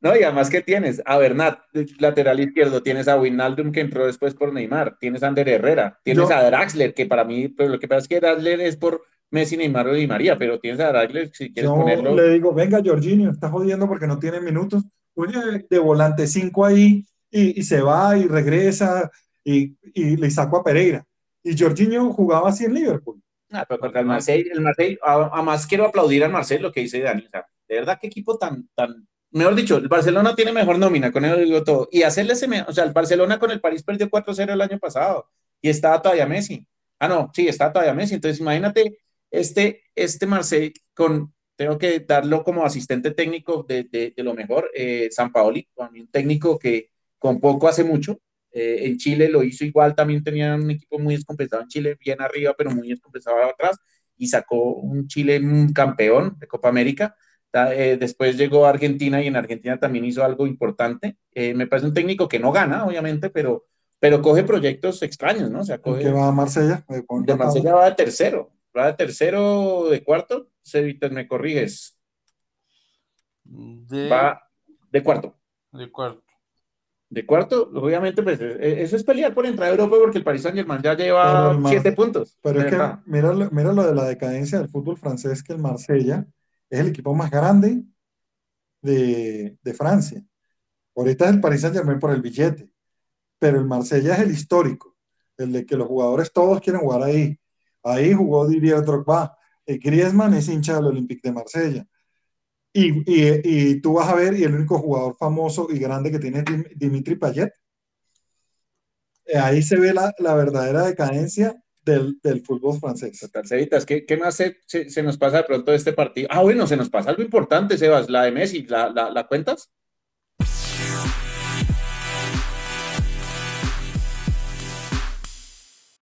No, y además que tienes a Bernat, lateral izquierdo, tienes a Wijnaldum que entró después por Neymar, tienes a Ander Herrera, tienes Yo- a Draxler, que para mí, pero lo que pasa es que Draxler es por Messi, Neymar o Di María, pero tienes a Draxler si quieres Yo ponerlo. le digo, venga, Jorginho, está jodiendo porque no tiene minutos. Oye, de volante 5 ahí y, se va y regresa y, le saco a Pereira. Y Jorginho jugaba así en Liverpool. Ah, pero el Marseille, el Marseille, además quiero aplaudir al Marseille lo que dice Dani, o sea, de verdad qué equipo tan, tan, mejor dicho, el Barcelona tiene mejor nómina, con eso digo todo, y hacerle ese, me- o sea, el Barcelona con el París perdió 4-0 el año pasado, y estaba todavía Messi, ah no, sí, está todavía Messi, entonces imagínate este, este Marseille con, tengo que darlo como asistente técnico de, de, de lo mejor, eh, San Paoli, un técnico que con poco hace mucho, eh, en Chile lo hizo igual, también tenía un equipo muy descompensado en Chile, bien arriba, pero muy descompensado atrás. y sacó un Chile campeón de Copa América. Eh, después llegó a Argentina y en Argentina también hizo algo importante. Eh, me parece un técnico que no gana, obviamente, pero, pero coge proyectos extraños, ¿no? O sea, coge, ¿Qué va a Marsella? De Marsella va de tercero. Va de tercero, de cuarto. Cevitas, me corriges. De... Va de cuarto. De cuarto. De cuarto, obviamente, pues e, eso es pelear por entrar a Europa porque el Paris Saint Germain ya lleva siete puntos. Pero es que mira, mira lo de la decadencia del fútbol francés, que el Marsella es el equipo más grande de, de Francia. Ahorita es el Paris Saint Germain por el billete, pero el Marsella es el histórico, el de que los jugadores todos quieren jugar ahí. Ahí jugó Didier Drogba. El Griezmann es hincha del Olympique de Marsella. Y, y, tú vas a ver, y el único jugador famoso y grande que tiene es Dimitri Payet. Eh, ahí se ve la, la verdadera decadencia del, del, fútbol francés. ¿qué, qué más se, se, nos pasa de pronto de este partido? Ah, bueno, se nos pasa algo importante, Sebas, la de Messi, ¿la, la, la cuentas?